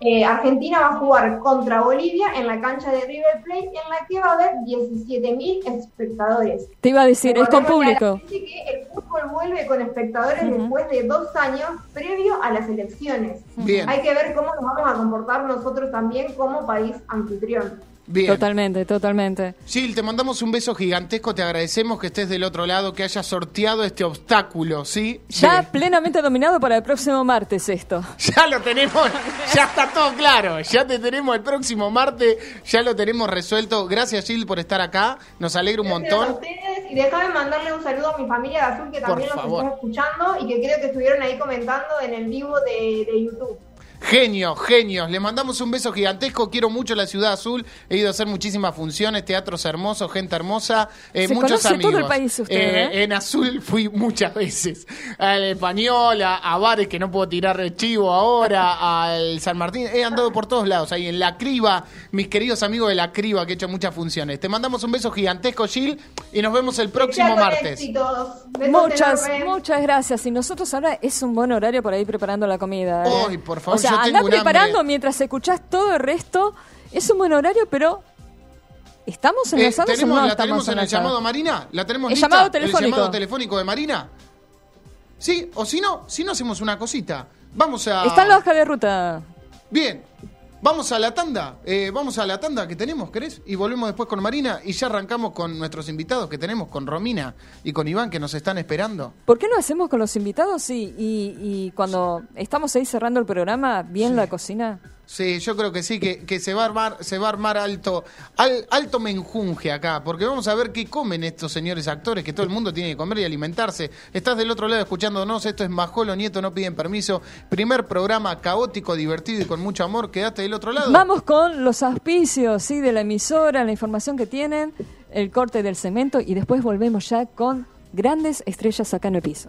eh, Argentina va a jugar contra Bolivia en la cancha de River Plate, en la que va a haber 17.000 espectadores. Te iba a decir, es con público. gente que el fútbol vuelve con espectadores después de dos años previo a las elecciones. Bien. Hay que ver cómo nos vamos a comportar nosotros también como país anfitrión. Bien. Totalmente, totalmente. Gil, te mandamos un beso gigantesco, te agradecemos que estés del otro lado, que hayas sorteado este obstáculo, ¿sí? Ya De- plenamente dominado para el próximo martes esto. ya lo tenemos, ya está todo claro, ya te tenemos el próximo martes, ya lo tenemos resuelto. Gracias Gil por estar acá, nos alegra un Gracias a montón. ustedes y déjame mandarle un saludo a mi familia de Azul que Por también los favor. está escuchando y que creo que estuvieron ahí comentando en el vivo de, de YouTube. Genios, genios. Les mandamos un beso gigantesco. Quiero mucho la ciudad azul. He ido a hacer muchísimas funciones, teatros hermosos, gente hermosa, eh, Se muchos conoce amigos. todo el país usted, ¿eh? En azul fui muchas veces. Al español, a, a bares que no puedo tirar de chivo ahora, al San Martín. He andado por todos lados. Ahí en La Criba, mis queridos amigos de La Criba que he hecho muchas funciones. Te mandamos un beso gigantesco, Gil, y nos vemos el próximo martes. Muchas, enormes. muchas gracias. Y nosotros ahora es un buen horario para ir preparando la comida. ¿eh? Ay, por favor, o sea, andá un preparando hambre. mientras escuchás todo el resto. Es un buen horario, pero ¿estamos Eh, enlazados o tenemos, no ¿La estamos tenemos en el llamado Marina? ¿La tenemos El lista? llamado telefónico. ¿El llamado telefónico de Marina? Sí, o si no, si no hacemos una cosita. Vamos a... Está en la hoja de ruta. Bien, vamos a la tanda. Eh, vamos a la tanda que tenemos, ¿querés? Y volvemos después con Marina y ya arrancamos con nuestros invitados que tenemos, con Romina y con Iván que nos están esperando. ¿Por qué no hacemos con los invitados y, y, y cuando estamos ahí cerrando el programa, bien la cocina? Sí, yo creo que sí, que, que se va a armar, se va a armar alto, al- alto menjunje acá, porque vamos a ver qué comen estos señores actores, que todo el mundo tiene que comer y alimentarse. Estás del otro lado escuchándonos, esto es Majolo Nieto, no piden permiso. Primer programa caótico, divertido y con mucho amor. Quedaste del otro lado. Vamos con los auspicios ¿sí? de la emisora, la información que tienen, el corte del cemento y después volvemos ya con grandes estrellas acá en el piso.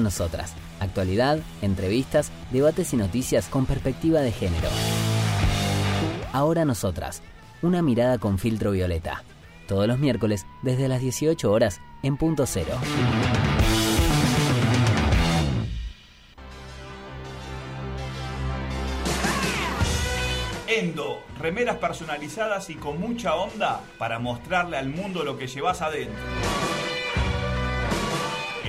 Nosotras. Actualidad, entrevistas, debates y noticias con perspectiva de género. Ahora nosotras. Una mirada con filtro violeta. Todos los miércoles desde las 18 horas en punto cero. Endo, remeras personalizadas y con mucha onda para mostrarle al mundo lo que llevas adentro.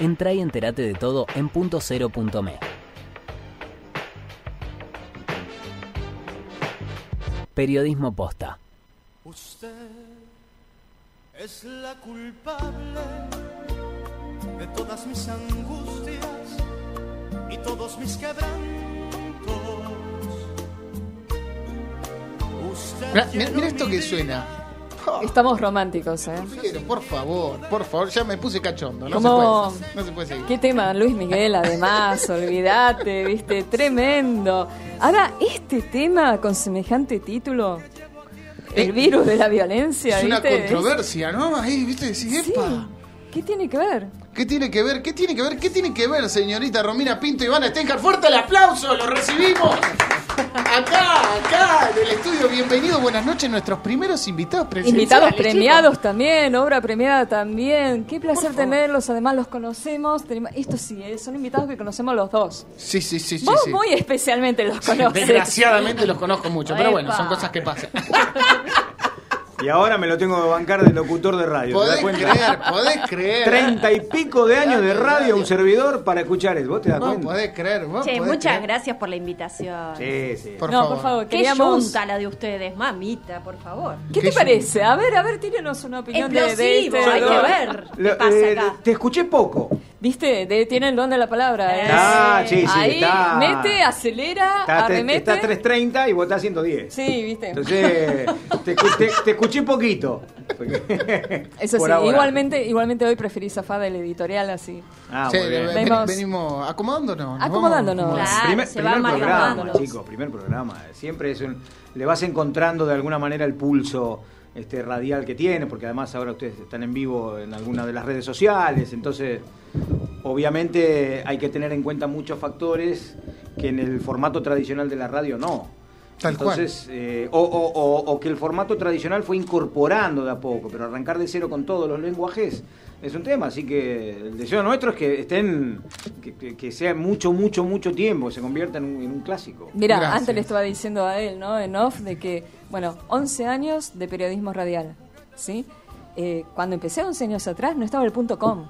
Entra y entérate de todo en punto cero punto me. Periodismo posta. Usted es la culpable de todas mis angustias y todos mis quebrantos. Usted Mira, mira- mira esto que suena. Estamos románticos, ¿eh? Pero, por favor, por favor, ya me puse cachondo. No, ¿Cómo? se, puede, no se puede seguir. ¿Qué tema? Luis Miguel, además, olvídate, viste, tremendo. Ahora, este tema con semejante título, el virus de la violencia, Es una ¿viste? controversia, ¿no? Ahí, ¿viste? Decís, Sí. "Epa". ¿Qué tiene que ver? ¿Qué tiene que ver? ¿Qué tiene que ver? ¿Qué tiene que ver, señorita Romina Pinto y Iván Stenjar? ¡Fuerte el aplauso! ¡Lo recibimos! Acá, acá, en el estudio. Bienvenido, buenas noches, nuestros primeros invitados presenciales. Invitados chicos. premiados también, obra premiada también. Qué placer tenerlos, además los conocemos. Tenemos- Esto sí, eh, son invitados que conocemos los dos. Sí, sí, sí. Vos sí. muy especialmente los conoces. Desgraciadamente los conozco mucho, pero bueno, son cosas que pasan. Y ahora me lo tengo que bancar de locutor de radio. ¿te das Podés creer, podés creer. Treinta y pico de años de radio, un servidor para escuchar eso. ¿Vos te das Vos cuenta? podés creer, vos Che, podés muchas creer. gracias por la invitación. Sí, sí. Por no, favor. por favor, Qué queríamos... junta la de ustedes, mamita, por favor. ¿Qué te parece? A ver, a ver, tírenos una opinión de, de Explosivo, este hay que ver. Lo- ¿Qué pasa eh, acá? te escuché poco. Viste, de- tiene el don de la palabra. ¿eh? Ah, sí, sí, Ahí está. mete, acelera, Está, arremete. está 3.30 y vos estás 110. Sí, viste. Entonces, te, te- te escuché poquito. Eso Por sí, ahora. igualmente, igualmente hoy preferí zafar del editorial así. Ah, Sí, muy bien. ven- venimos acomodándonos. nos Acomodándonos. vamos. Claro, primer, se primer programa, chicos, primer programa. Siempre es un, le vas encontrando de alguna manera el pulso este radial que tiene, porque además ahora ustedes están en vivo en alguna de las redes sociales, entonces obviamente hay que tener en cuenta muchos factores que en el formato tradicional de la radio no. Tal cual. Entonces, eh, o, o- o- o que el formato tradicional fue incorporando de a poco, pero arrancar de cero con todos los lenguajes es un tema, así que el deseo nuestro es que estén, que, que- que sea mucho, mucho, mucho tiempo, se convierta en un, en un clásico. Mira, Gracias. antes le estaba diciendo a él, ¿no? En off, de que, bueno, 11 años de periodismo radial, ¿sí? Eh, cuando empecé 11 años atrás no estaba el punto com.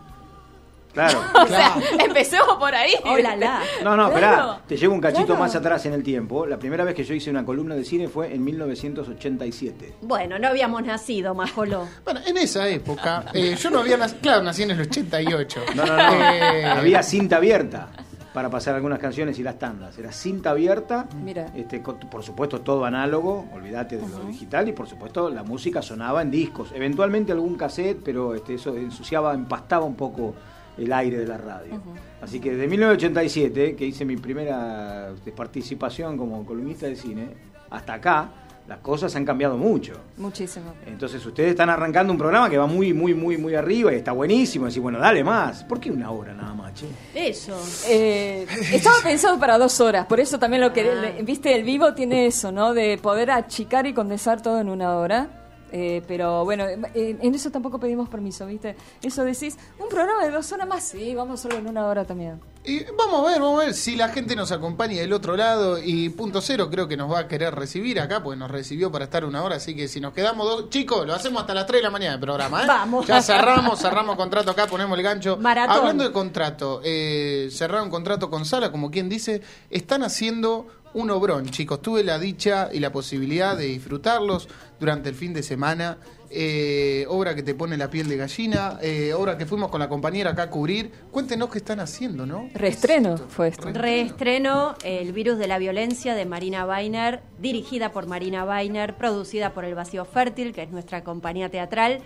Claro. O sea, empecemos por ahí. La. No, no, Claro. esperá, te llevo un cachito Claro. más atrás en el tiempo. La primera vez que yo hice una columna de cine fue en 1987. Bueno, no habíamos nacido, Majolo. Bueno, en esa época, eh, yo no había nacido, claro, nací en el 88. No, no, no. Eh, Había cinta abierta para pasar algunas canciones y las tandas. Era cinta abierta, Mira. este, con- por supuesto todo análogo, olvídate de lo digital, y por supuesto la música sonaba en discos. Eventualmente algún cassette, pero este, eso ensuciaba, empastaba un poco el aire de la radio. Así que desde 1987, que hice mi primera participación como columnista de cine, hasta acá, las cosas han cambiado mucho. Muchísimo. Entonces ustedes están arrancando un programa que va muy, muy, muy, muy arriba y está buenísimo. Decir, bueno, dale más. ¿Por qué una hora nada más, che? Eso. Eh, estaba pensado para dos horas, por eso también lo que, Ah. viste, el vivo tiene eso, ¿no? De poder achicar y condensar todo en una hora. Eh, pero bueno, en eso tampoco pedimos permiso, ¿viste? Eso decís, un programa de dos horas más, sí, vamos solo en una hora también. Y vamos a ver, vamos a ver si la gente nos acompaña del otro lado y punto cero creo que nos va a querer recibir acá, porque nos recibió para estar una hora, así que si nos quedamos dos, chicos, lo hacemos hasta las 3 de la mañana el programa, ¿eh? Vamos. Ya cerramos, cerramos contrato acá, ponemos el gancho. Maratón. Hablando de contrato, eh, cerrar un contrato con Sala, como quien dice, están haciendo un obrón, chicos. Tuve la dicha y la posibilidad de disfrutarlos durante el fin de semana. Eh, obra que te pone la piel de gallina, eh, obra que fuimos con la compañera acá a cubrir. Cuéntenos qué están haciendo, ¿no? Reestreno fue esto. Reestreno El virus de la violencia de Marina Weiner, dirigida por Marina Weiner, producida por El Vacío Fértil, que es nuestra compañía teatral.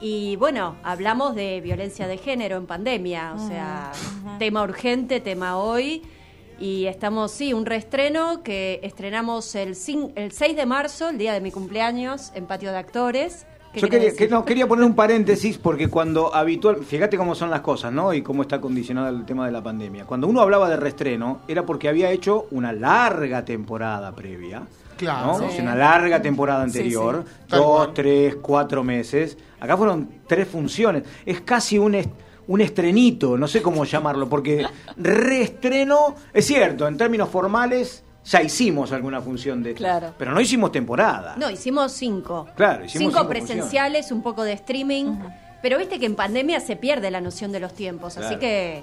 Y bueno, hablamos de violencia de género en pandemia, o sea, tema urgente, tema hoy. Y estamos, sí, un reestreno que estrenamos el, cin- el 6 de marzo, el día de mi cumpleaños, en Patio de Actores. ¿Qué Yo quería, que, no, quería poner un paréntesis porque cuando habitual, fíjate cómo son las cosas, ¿no? Y cómo está condicionado el tema de la pandemia. Cuando uno hablaba de reestreno, era porque había hecho una larga temporada previa. Claro. ¿no? Sí. O sea, una larga temporada anterior, sí. Dos, tres, cuatro meses. Acá fueron tres funciones. Es casi un, est- un estrenito, no sé cómo llamarlo, porque reestreno, es cierto, en términos formales ya hicimos alguna función de estas, Claro. pero no hicimos temporada. No, hicimos cinco. Claro, hicimos cinco cinco presenciales, un poco de streaming. Pero viste que en pandemia se pierde la noción de los tiempos, así que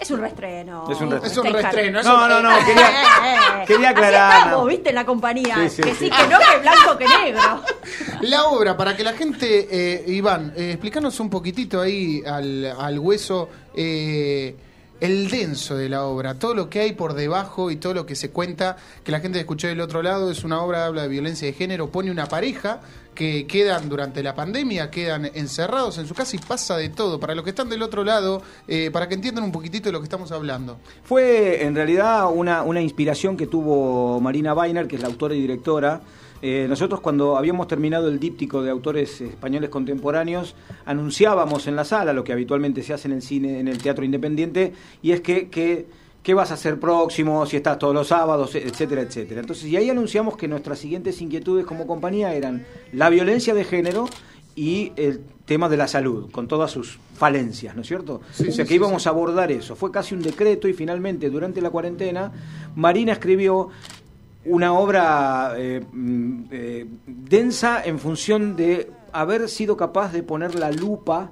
es un reestreno. Es un reestreno. Es un No, no, no, quería, quería Así aclarar. estamos, viste, en la compañía. Sí, sí, que sí. sí, que no, que blanco, que negro. La obra, para que la gente, eh, Iván, eh, explícanos un poquitito ahí al, al hueso eh, el denso de la obra, todo lo que hay por debajo y todo lo que se cuenta, que la gente escuchó del otro lado, es una obra que habla de violencia de género, pone una pareja que quedan durante la pandemia, quedan encerrados en su casa y pasa de todo. Para los que están del otro lado, eh, para que entiendan un poquitito de lo que estamos hablando. Fue en realidad una, una inspiración que tuvo Marina Weiner, que es la autora y directora. Eh, nosotros cuando habíamos terminado el díptico de autores españoles contemporáneos, anunciábamos en la sala lo que habitualmente se hace en el cine, en el teatro independiente, y es que, que qué vas a hacer próximo, si estás todos los sábados, etcétera, etcétera. Entonces, y ahí anunciamos que nuestras siguientes inquietudes como compañía eran la violencia de género y el tema de la salud, con todas sus falencias, ¿no es cierto? Sí, o sea que íbamos a abordar eso. Fue casi un decreto y finalmente durante la cuarentena Marina escribió una obra eh, mm, eh, densa en función de haber sido capaz de poner la lupa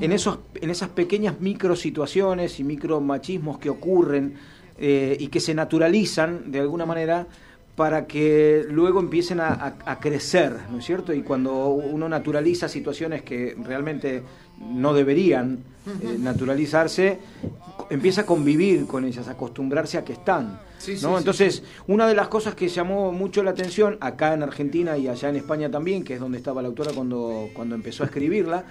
en, esos, en esas pequeñas micro situaciones y micro machismos que ocurren eh, y que se naturalizan de alguna manera para que luego empiecen a, a- a crecer, ¿no es cierto? Y cuando uno naturaliza situaciones que realmente no deberían eh, naturalizarse, empieza a convivir con ellas, a acostumbrarse a que están. Sí, sí, ¿no? sí, Entonces, una de las cosas que llamó mucho la atención acá en Argentina y allá en España también, que es donde estaba la autora cuando, cuando empezó a escribirla,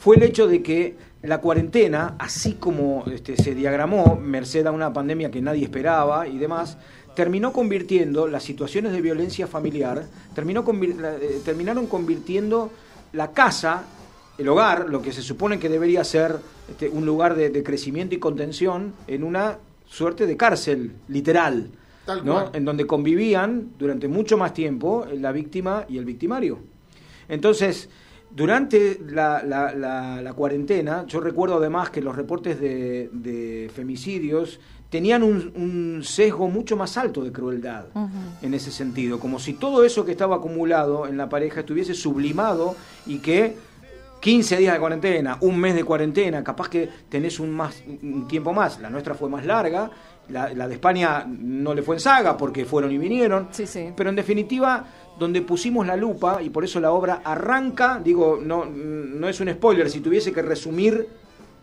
fue el hecho de que la cuarentena, así como este, se diagramó, merced a una pandemia que nadie esperaba y demás, terminó convirtiendo las situaciones de violencia familiar, terminó convir- eh, terminaron convirtiendo la casa, el hogar, lo que se supone que debería ser este, un lugar de, de crecimiento y contención, en una suerte de cárcel, literal. Tal ¿no? cual. En donde convivían durante mucho más tiempo la víctima y el victimario. Entonces, durante la, la- la- la cuarentena, yo recuerdo además que los reportes de, de femicidios tenían un, un sesgo mucho más alto de crueldad en ese sentido, como si todo eso que estaba acumulado en la pareja estuviese sublimado y que 15 días de cuarentena, un mes de cuarentena, capaz que tenés un, más, un tiempo más, la nuestra fue más larga, la, la de España no le fue en saga porque fueron y vinieron, pero en definitiva donde pusimos la lupa y por eso la obra arranca, digo, no, no es un spoiler, si tuviese que resumir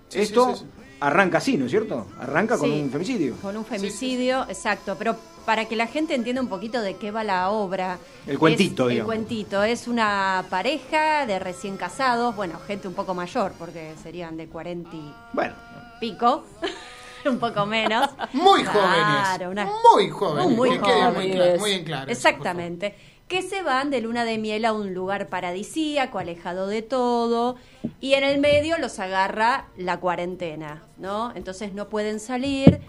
Sí, esto, sí, sí, sí. arranca así, ¿no es cierto? Arranca con un femicidio. Con un femicidio, exacto. Pero para que la gente entienda un poquito de qué va la obra. El cuentito, es, El cuentito. Es una pareja de recién casados, bueno, gente un poco mayor, porque serían de 40 y Bueno. pico. un poco menos. Muy Claro, jóvenes. una- Muy jóvenes. Muy que quede muy, jóvenes. muy en claro. eso, Exactamente. Que se van de luna de miel a un lugar paradisíaco, alejado de todo, y en el medio los agarra la cuarentena, ¿no? Entonces no pueden salir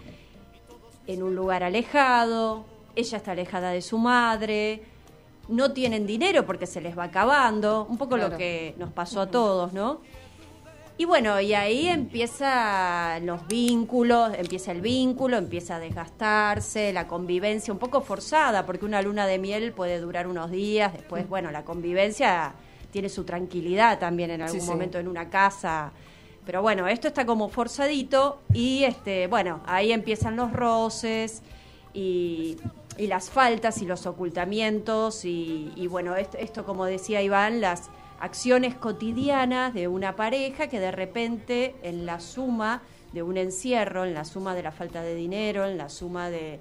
en un lugar alejado, ella está alejada de su madre, no tienen dinero porque se les va acabando, un poco Claro. lo que nos pasó a todos, ¿no? Y bueno, y ahí empiezan los vínculos, empieza el vínculo, empieza a desgastarse, la convivencia un poco forzada, porque una luna de miel puede durar unos días, después, bueno, la convivencia tiene su tranquilidad también en algún Sí, sí. momento en una casa. Pero bueno, esto está como forzadito y este, bueno, ahí empiezan los roces y, y las faltas y los ocultamientos y, y bueno, esto, esto como decía Iván, las acciones cotidianas de una pareja que de repente en la suma de un encierro, en la suma de la falta de dinero, en la suma de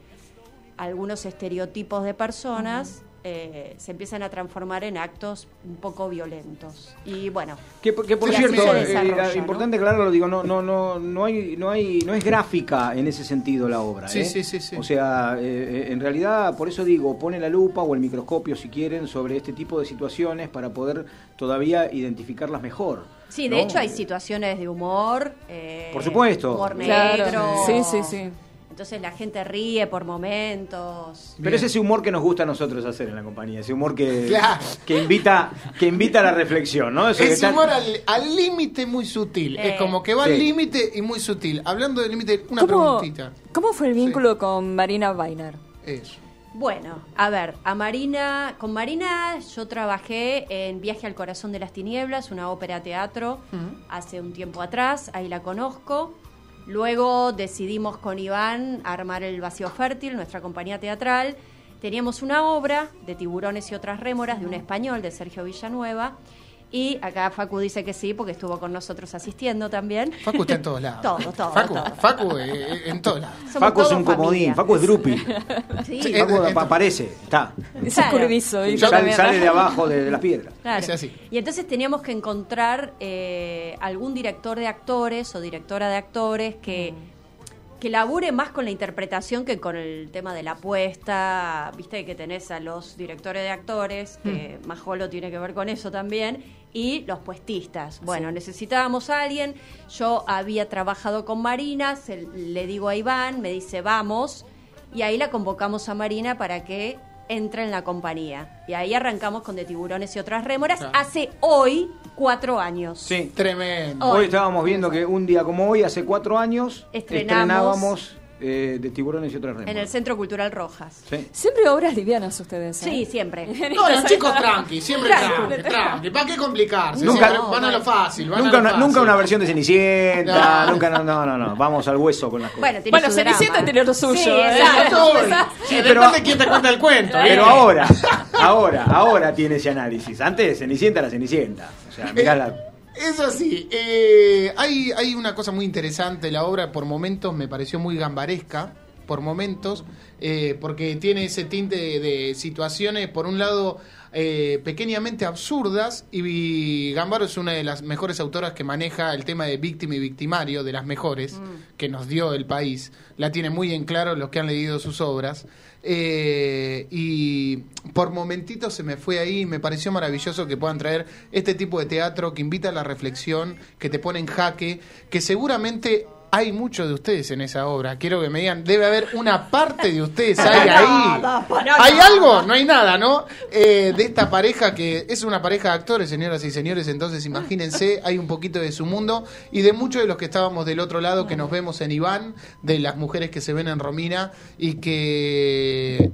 algunos estereotipos de personas, eh, se empiezan a transformar en actos un poco violentos. Y bueno, Que, por- que cierto, se eh, desarrolla, ¿no? importante aclararlo, digo, no, no, no, no hay, no hay, no es gráfica en ese sentido la obra. Sí, ¿eh? sí, sí, sí. O sea, eh, eh, en realidad, por eso digo, pone la lupa o el microscopio, si quieren, sobre este tipo de situaciones para poder todavía identificarlas mejor. Sí, de ¿no? hecho hay situaciones de humor. eh, Por supuesto. Humor Claro. negro. Sí, sí, sí. Entonces la gente ríe por momentos. Pero es ese humor que nos gusta a nosotros hacer en la compañía, ese humor que, Claro. que invita que invita a la reflexión, ¿no? Eso que Es está- humor al al límite muy sutil. Eh. Es como que va Sí. al límite y muy sutil. Hablando del límite, una ¿Cómo, preguntita. ¿Cómo fue el vínculo con Marina Weiner? Eso. Bueno, a ver, a Marina, con Marina yo trabajé en Viaje al Corazón de las Tinieblas, una ópera teatro, hace un tiempo atrás, ahí la conozco. Luego decidimos con Iván armar el Vacío Fértil, nuestra compañía teatral. Teníamos una obra de tiburones y otras rémoras de un español, de Sergio Villanueva. Y acá Facu dice que sí, porque estuvo con nosotros asistiendo también. Facu está en todos lados. Todo, todo, Facu, todo. Facu eh, eh, en todos lados. Somos Facu es todos un comodín. Facu es drupi. Sí. Sí, Facu aparece, está. Es Claro. escurridizo. Sale, de abajo de, de las piedras. Claro. Es así. Y entonces teníamos que encontrar eh, algún director de actores o directora de actores que, que labure más con la interpretación que con el tema de la apuesta. Viste que tenés a los directores de actores, que Majolo tiene que ver con eso también, y los puestistas. Bueno, necesitábamos a alguien. Yo había trabajado con Marina, se- le digo a Iván, me dice, vamos. Y ahí la convocamos a Marina para que entre en la compañía. Y ahí arrancamos con De Tiburones y otras rémoras. Claro. Hace hoy cuatro años. Sí. Tremendo. Hoy estábamos viendo que un día como hoy, hace cuatro años, estrenábamos eh, de tiburones y otras remas. En el Centro Cultural Rojas. Sí. Siempre obras livianas ustedes. ¿eh? Sí, siempre. No, los chicos tranqui, siempre Tranqui. tranqui, tranqui. ¿Para qué complicarse? Nunca- van a lo fácil. van a Nunca lo una, fácil. nunca una versión de Cenicienta, No. nunca, no, no, no, no, vamos al hueso con las cosas. Bueno, tiene Bueno, su Cenicienta drama. tiene lo suyo. Sí, ¿eh? exacto. Sí, pero- depende de quién te cuenta el cuento. Pero ¿eh? ahora, ahora, ahora tiene ese análisis. Antes Cenicienta era Cenicienta. O sea, mirá la... Es así. eh, hay, hay una cosa muy interesante. La obra, por momentos, me pareció muy gambaresca. Por momentos, eh, porque tiene ese tinte de, de situaciones, por un lado, eh, pequeñamente absurdas. Y Gambaro es una de las mejores autoras que maneja el tema de víctima y victimario, de las mejores que nos dio el país. La tiene muy en claro los que han leído sus obras. Eh, y por momentitos se me fue ahí y me pareció maravilloso que puedan traer este tipo de teatro que invita a la reflexión, que te pone en jaque, que seguramente hay muchos de ustedes en esa obra. Quiero que me digan, debe haber una parte de ustedes hay ahí. ¿Hay algo? No hay nada, ¿no? Eh, de esta pareja que es una pareja de actores, señoras y señores, entonces imagínense, hay un poquito de su mundo y de muchos de los que estábamos del otro lado, que nos vemos en Iván, de las mujeres que se ven en Romina y que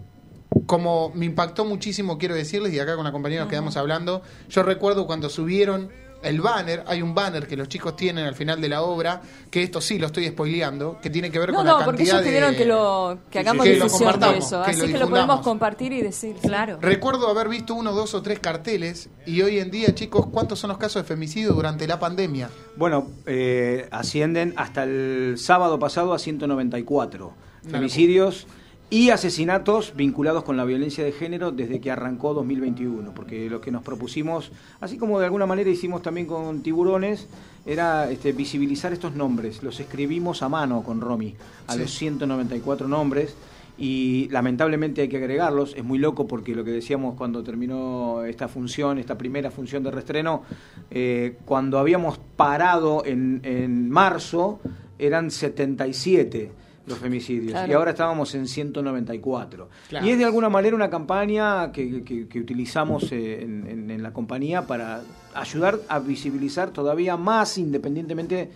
como me impactó muchísimo, quiero decirles, y acá con la compañera nos quedamos hablando, yo recuerdo cuando subieron el banner, hay un banner que los chicos tienen al final de la obra, que esto sí lo estoy spoileando, que tiene que ver No, con no, la porque cantidad ellos pidieron de... que, lo, que hagamos que lo difusión de compartamos, eso. que así lo que lo podemos compartir y decir. Claro. Recuerdo haber visto uno, dos o tres carteles y hoy en día, chicos, ¿cuántos son los casos de femicidio durante la pandemia? Bueno, eh, ascienden hasta el sábado pasado a 194 Una femicidios y asesinatos vinculados con la violencia de género desde que arrancó 2021, porque lo que nos propusimos, así como de alguna manera hicimos también con tiburones, era este, visibilizar estos nombres. Los escribimos a mano con Romy, a Sí. los 194 nombres. Y lamentablemente hay que agregarlos, es muy loco porque lo que decíamos cuando terminó esta función, esta primera función de reestreno, eh, cuando habíamos parado en, en marzo eran 77 los femicidios Claro. y ahora estábamos en 194. Claro. Y es de alguna manera una campaña que, que- que utilizamos eh, en, en- en la compañía para ayudar a visibilizar todavía más independientemente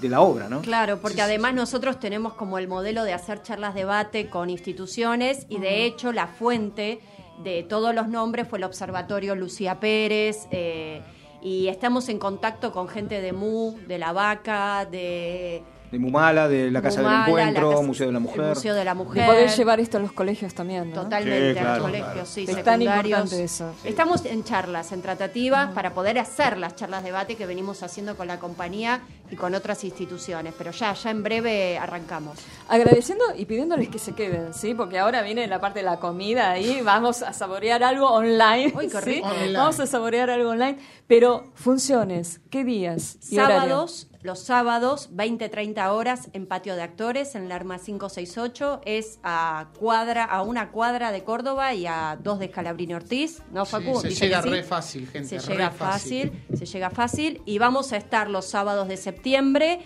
de la obra, ¿no? Claro, porque además nosotros tenemos como el modelo de hacer charlas debate con instituciones y de hecho la fuente de todos los nombres fue el Observatorio Lucía Pérez eh, y estamos en contacto con gente de MU, de La Vaca, de De Mumala, de la Casa Mumala, del Encuentro, Casa- Museo de la el Mujer. Museo de la De Mujer. poder llevar esto a los colegios también. ¿no? Totalmente, Sí, a claro, los colegios, claro. sí, Es tan importante eso. Estamos en charlas, en tratativas, para poder hacer las charlas debate que venimos haciendo con la compañía y con otras instituciones. Pero ya, ya en breve arrancamos. Agradeciendo y pidiéndoles que se queden, ¿sí? Porque ahora viene la parte de la comida y vamos a saborear algo online. Uy, qué ¿sí? Online. Vamos a saborear algo online. Pero funciones, ¿qué días? y horario? Los sábados, 20-30 horas en Patio de Actores, en la Arma 568. Es a cuadra, a una cuadra de Córdoba y a dos de Scalabrini Ortiz. ¿No, Facu? se llega sí. re fácil, gente. Se re llega fácil, se llega fácil. Y vamos a estar los sábados de septiembre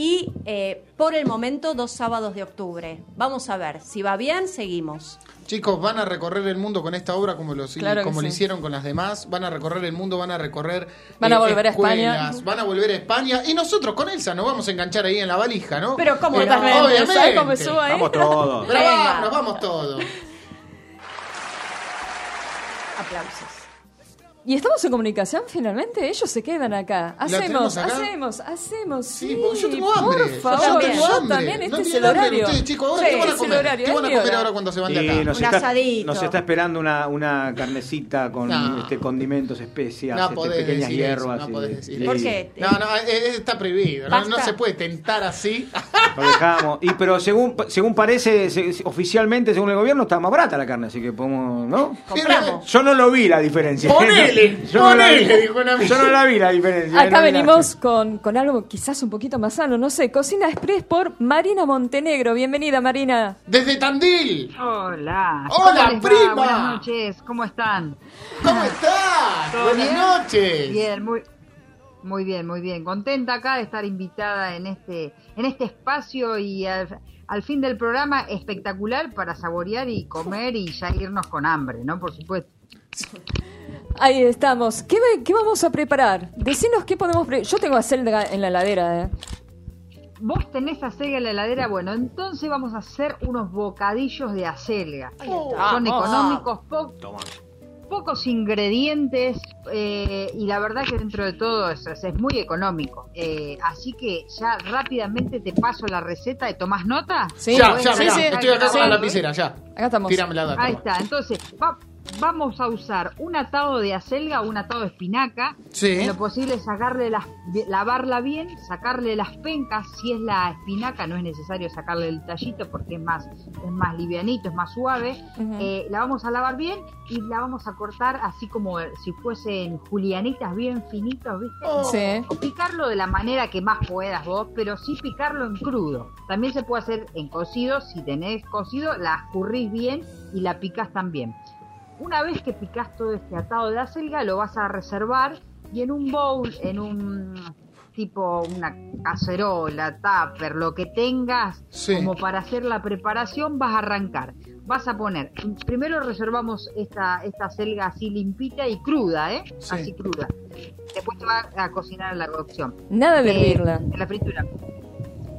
y eh, por el momento dos sábados de octubre. Vamos a ver, si va bien, seguimos. Chicos, van a recorrer el mundo con esta obra como, los, Claro que como lo sí. hicieron con las demás. Van a recorrer el mundo, van a recorrer. eh, Van a volver a España. Van a volver a España. Y nosotros con Elsa nos vamos a enganchar ahí en la valija, ¿no? Pero ¿cómo Eh, totalmente? obviamente. ¿Sabes cómo subo ahí? Vamos todos. Pero vamos, nos vamos todos. Aplausos. Y estamos en comunicación finalmente, ellos se quedan acá. Hacemos, acá? hacemos, hacemos. Sí, Sí, porque yo tengo hambre. Por Yo favor, tengo yo hambre. también, No este es tienen el horario. ustedes, chicos. Ahora, Sí, ¿qué van a es comer? horario, ¿Qué van a es comer hora. ahora cuando se van de acá? nos, Un está, asadito. nos está esperando una, una carnecita con No. este, condimentos, especias, No este, podés pequeñas decir eso, hierbas. no podés decir ¿Por qué? No, no, eh, eh, está prohibido. No, no se puede tentar así. Lo dejamos. Y pero según según parece, oficialmente, según el gobierno, está más barata la carne, así que podemos, ¿no? Compramos. Yo no lo vi la diferencia. Ponele, Yo no la vi. ponele, dijo una amiga. Yo no la vi la diferencia. Acá no vi venimos con, con algo quizás un poquito más sano, no sé, Cocina Express por Marina Montenegro. Bienvenida, Marina. Desde Tandil. Hola. Hola, prima. Buenas noches. ¿Cómo están? ¿Cómo estás? ¿Todo Buenas bien? noches. Bien, muy muy bien, muy bien. Contenta acá de estar invitada en este en este espacio y al, al fin del programa espectacular para saborear y comer y ya irnos con hambre, ¿no? Por supuesto. Ahí estamos. ¿Qué, vamos a preparar? Decinos qué podemos preparar. Yo tengo acelga en la heladera, ¿eh? vos tenés acelga en la heladera, bueno, entonces vamos a hacer unos bocadillos de acelga. Son económicos, po- pocos ingredientes eh, y la verdad que dentro de todo es, es- es muy económico. Eh, así que ya rápidamente te paso la receta. ¿Tomás nota? ya, Bueno, ya, sí, estoy acá con sí. la lapicera, ya. Acá estamos. Tírame la data. Ahí está, entonces va- vamos a usar un atado de acelga, un atado de espinaca. Sí. En lo posible sacarle las, lavarla bien, sacarle las pencas. Si es la espinaca no es necesario sacarle el tallito porque es más, es más livianito, es más suave. Eh, la vamos a lavar bien y la vamos a cortar así como si fuesen julianitas bien finitos, ¿viste? Sí. O picarlo de la manera que más puedas vos, pero sí picarlo en crudo. También se puede hacer en cocido, si tenés cocido, la escurrís bien y la picás también. Una vez que picás todo este atado de acelga, lo vas a reservar y en un bowl, en un tipo una cacerola, tupper, lo que tengas Sí. como para hacer la preparación, vas a arrancar. Vas a poner, primero reservamos esta, esta selga así limpita y cruda, ¿eh? Sí. Así cruda. Después te va a cocinar en la cocción. Nada de Eh, hervirla. en la fritura.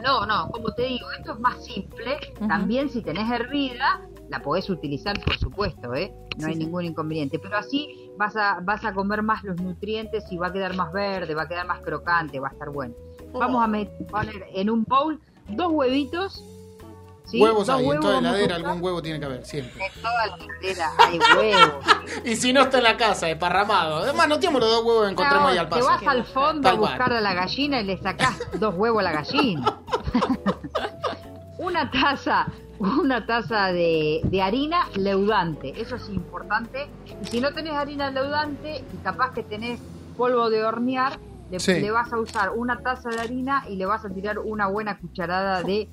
No, no, como te digo, esto es más simple. También si tenés hervida, la podés utilizar, por supuesto, ¿eh? No Sí, hay sí. ningún inconveniente. Pero así vas a, vas a comer más los nutrientes y va a quedar más verde, va a quedar más crocante, va a estar bueno. Vamos a poner en un bowl dos huevitos. ¿sí? Huevos Dos hay, en toda heladera algún huevo tiene que haber, siempre. En toda la heladera hay huevos. Y si no está en la casa, desparramado. Además, noteamos los dos huevos que encontremos No, ahí al te paso. vas al fondo Tal a buscar cual. a la gallina y le sacás dos huevos a la gallina. una taza, una taza de, de harina leudante, eso es importante. Y si no tenés harina leudante y capaz que tenés polvo de hornear, le, Sí. le vas a usar una taza de harina y le vas a tirar una buena cucharada de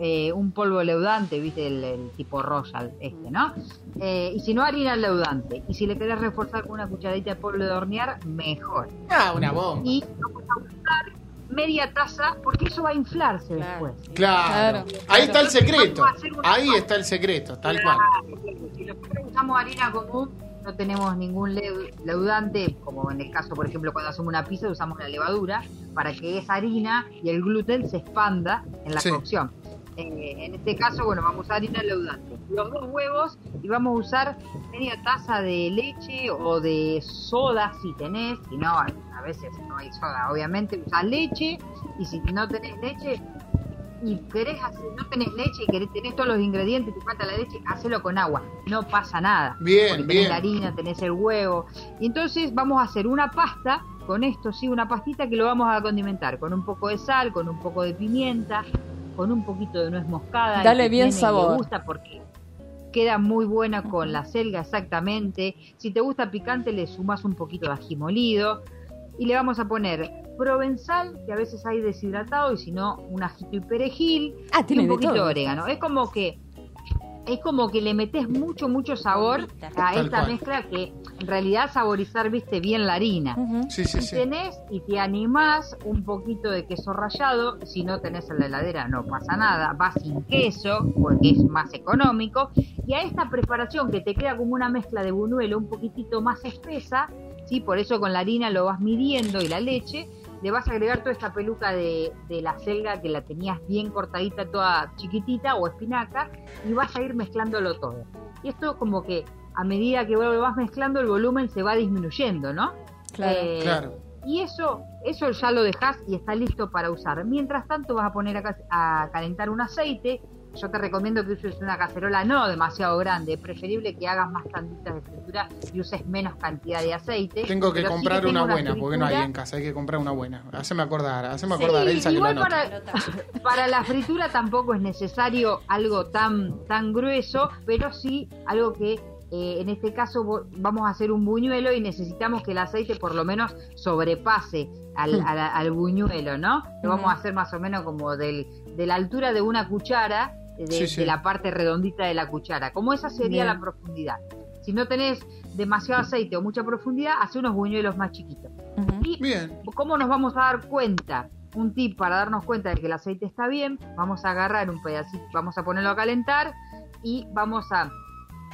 eh, un polvo leudante, viste, el, el tipo Royal este, ¿no? Eh, y si no, harina leudante. Y si le querés reforzar con una cucharadita de polvo de hornear, mejor. Ah, una bomba. Y vamos a usar media taza, porque eso va a inflarse después. Claro. Claro, Ahí está el secreto. Ahí está el secreto, tal cual. Si nosotros usamos harina común, no tenemos ningún leu- leudante, como en el caso, por ejemplo, cuando hacemos una pizza, usamos la levadura para que esa harina y el gluten se expanda en la Sí. cocción. Eh, en este caso, bueno, vamos a usar harina leudante. Los dos huevos y vamos a usar media taza de leche o de soda si tenés, si no, a veces no hay soda, obviamente, usás leche y si no tenés leche, y querés hacer, no tenés leche y querés, tenés todos los ingredientes, te falta la leche, hacelo con agua, no pasa nada. Bien, porque tenés bien. la harina, tenés el huevo. Y entonces vamos a hacer una pasta, con esto sí, una pastita que lo vamos a condimentar con un poco de sal, con un poco de pimienta, con un poquito de nuez moscada. Dale bien y sabor. Le gusta porque queda muy buena con la selga exactamente. Si te gusta picante le sumas un poquito de ají molido y le vamos a poner provenzal, que a veces hay deshidratado y si no un ajito y perejil Ah, y un de poquito de todo. orégano. Es como que es como que le metes mucho, mucho sabor a Tal esta cual. mezcla que en realidad saborizar, viste, bien la harina. Ujú. Sí, sí, Si sí. tenés y te animás un poquito de queso rallado, si no tenés en la heladera no pasa nada, va sin queso porque es más económico. Y a esta preparación que te queda como una mezcla de buñuelo un poquitito más espesa, ¿sí? por eso con la harina lo vas midiendo y la leche, le vas a agregar toda esta peluca de, de la selga que la tenías bien cortadita, toda chiquitita o espinaca, y vas a ir mezclándolo todo. Y esto como que a medida que lo vas mezclando el volumen se va disminuyendo, ¿no? Claro. Eh, Claro. Y eso, eso ya lo dejas y está listo para usar. Mientras tanto vas a poner a, a calentar un aceite. Yo te recomiendo que uses una cacerola no demasiado grande, es preferible que hagas más tantitas de fritura y uses menos cantidad de aceite. Tengo que sí comprar una buena, porque no hay en casa. Hay que comprar una buena. Haceme acordar, haceme Sí, acordar. Anota. para, para la fritura tampoco es necesario algo tan, tan grueso, pero sí algo que eh, en este caso vamos a hacer un buñuelo y necesitamos que el aceite por lo menos sobrepase al, a la- al buñuelo, ¿no? Lo vamos a hacer más o menos como del, de la altura de una cuchara, de, Sí, sí. de la parte redondita de la cuchara. Como esa sería Bien. la profundidad. Si no tenés demasiado aceite o mucha profundidad, hace unos buñuelos más chiquitos. Y Bien. ¿Cómo nos vamos a dar cuenta? Un tip para darnos cuenta de que el aceite está bien, vamos a agarrar un pedacito, vamos a ponerlo a calentar y vamos a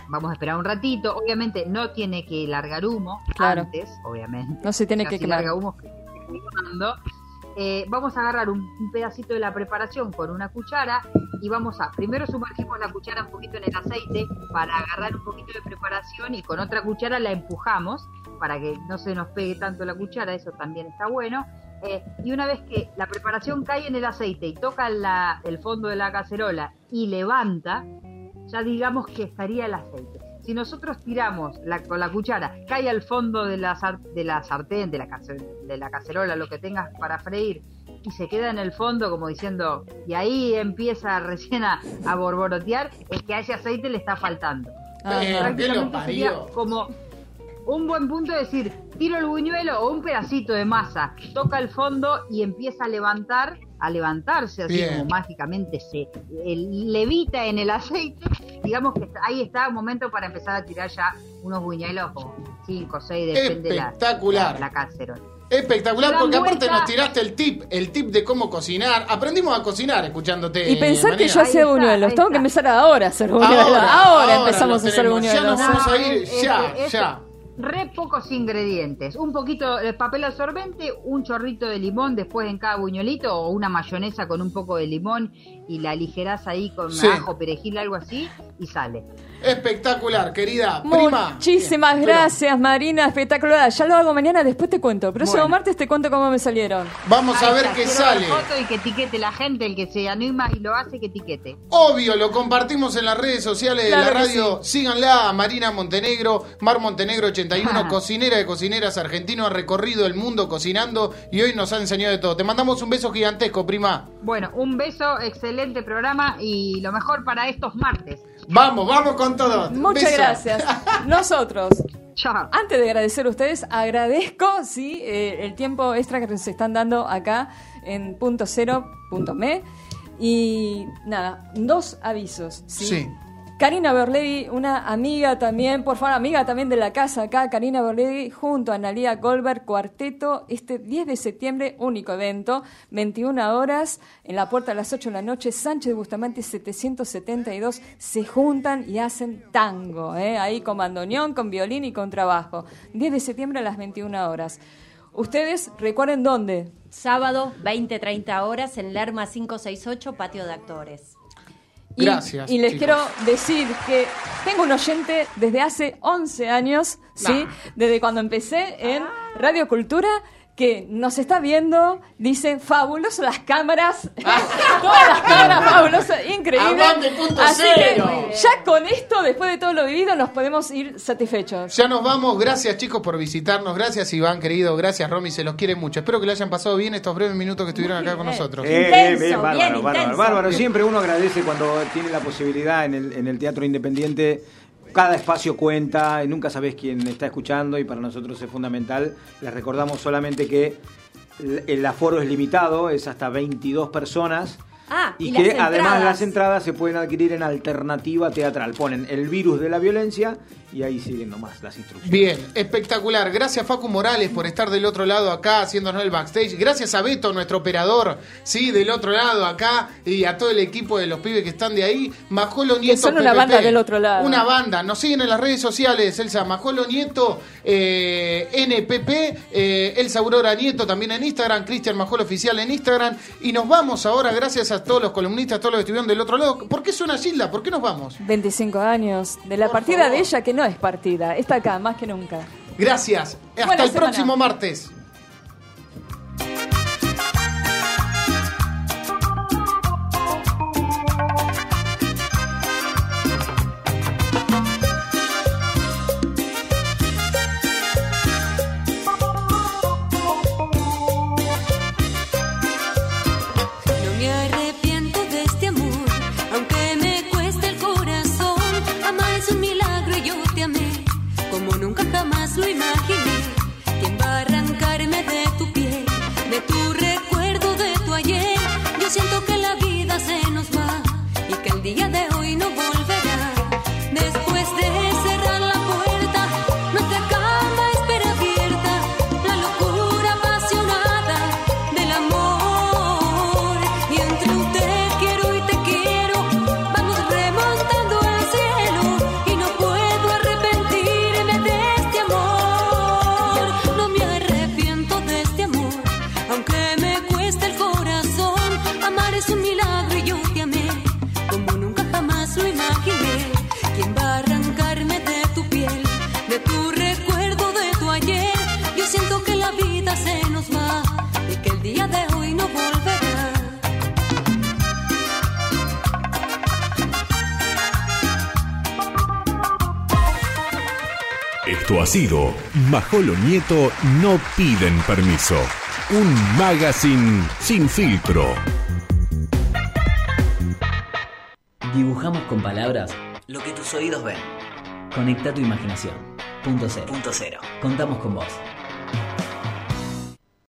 vamos a esperar un ratito. Obviamente no tiene que largar humo Claro. antes, obviamente. No se tiene Ya que si quemar. larga humo que se. Eh, vamos a agarrar un, pedacito de la preparación con una cuchara y vamos a, primero sumergimos la cuchara un poquito en el aceite para agarrar un poquito de preparación y con otra cuchara la empujamos para que no se nos pegue tanto la cuchara, eso también está bueno. Eh, y una vez que la preparación cae en el aceite y toca el fondo de la cacerola y levanta, ya digamos que estaría el aceite. Si nosotros tiramos la, con la cuchara, cae al fondo de la, de la sartén, de la, de la cacerola, lo que tengas para freír, y se queda en el fondo como diciendo, y ahí empieza recién a, a borborotear, es que a ese aceite le está faltando. Eh, ¿qué lo Prácticamente sería parió? como un buen punto de decir, tiro el buñuelo o un pedacito de masa, toca el fondo y empieza a levantar, a levantarse así Bien. como mágicamente se el- levita en el aceite, digamos que ahí está un momento para empezar a tirar ya unos buñuelos o 5 o 6, depende de la, Espectacular. la, la cacerola. Espectacular, La porque aparte vuelta- nos tiraste el tip, el tip de cómo cocinar. Aprendimos a cocinar escuchándote. Y pensar que yo hacía buñuelos. Tengo que empezar ahora a hacer buñuelos. Ahora, empezamos a hacer tenemos. Ya buñuelos. nos vamos a ir, Es- ya, es- ya. Re pocos ingredientes. Un poquito de papel absorbente, un chorrito de limón después en cada buñuelito o una mayonesa con un poco de limón y la aligerás ahí con Sí. ajo, perejil, algo así y sale. Espectacular, querida. Prima. Muchísimas gracias, Marina. Espectacular. Ya lo hago mañana, después te cuento. Próximo Bueno. martes te cuento cómo me salieron. Vamos a ver qué sale. foto y que etiquete la gente, el que se anima y lo hace, que etiquete. Obvio, lo compartimos en las redes sociales de la radio. Síganla a Marina Montenegro, Mar Montenegro 81, cocinera de cocineras argentino, ha recorrido el mundo cocinando y hoy nos ha enseñado de todo. Te mandamos un beso gigantesco, prima. Bueno, un beso, excelente programa y lo mejor para estos martes. Vamos, vamos con todo. Muchas Beso. gracias. Nosotros, antes de agradecer a ustedes, agradezco sí, eh, el tiempo extra que nos están dando acá en punto cero punto me. Y nada, dos avisos. ¿sí? Sí. Karina Berlevi, una amiga también, por favor, amiga también de la casa acá, Karina Berlevi, junto a Analia Goldberg, cuarteto, este 10 de septiembre, único evento, 21 horas, en la puerta a las 8 de la noche, Sánchez Bustamante 772, se juntan y hacen tango, ¿eh? ahí con bandoneón, con violín y con trabajo. 10 de septiembre a las 21 horas. Ustedes recuerden dónde. Sábado, 20-30 horas, en Lerma 568, Patio de Actores. Y- Gracias, Y, les chicos. quiero decir que tengo un oyente desde hace 11 años, ¿sí? Desde cuando empecé en Radio Cultura, que nos está viendo, dice, fabuloso las cámaras, todas las cámaras fabulosas, increíble. Así cero. que ya con esto, después de todo lo vivido, nos podemos ir satisfechos. Ya nos vamos, gracias chicos por visitarnos, gracias Iván querido, gracias Romy, se los quiere mucho. Espero que le hayan pasado bien estos breves minutos que estuvieron acá con nosotros. Eh, bien, bien, bárbaro, bárbaro, bárbaro. Siempre uno agradece cuando tiene la posibilidad en el, en el teatro independiente. Cada espacio cuenta y nunca sabes quién está escuchando y para nosotros es fundamental. Les recordamos solamente que el, aforo es limitado, es hasta 22 personas. Ah, Y, y, que además las entradas se pueden adquirir en alternativa teatral. Ponen el virus de la violencia y ahí siguen nomás las instrucciones. Bien, espectacular. Gracias Facu Morales por estar del otro lado acá haciéndonos el backstage. Gracias a Beto, nuestro operador, sí, del otro lado acá y a todo el equipo de los pibes que están de ahí. Majolo Nieto. son una PPP. banda del otro lado. Una banda. Nos siguen en las redes sociales, Elsa Majolo Nieto, eh, NPP, eh, Elsa Aurora Nieto también en Instagram, Cristian Majolo Oficial en Instagram. Y nos vamos ahora, gracias a todos los columnistas, todos los que estuvieron del otro lado. ¿Por qué suena Gilda? ¿Por qué nos vamos? 25 años de la partida de ella, que no es partida, está acá, más que nunca. Gracias. Hasta Buena el semana. próximo martes. Sido Majolo Nieto No Piden Permiso. Un magazine sin filtro. Dibujamos con palabras lo que tus oídos ven. Conecta tu imaginación. Punto cero. Punto cero. Contamos con vos.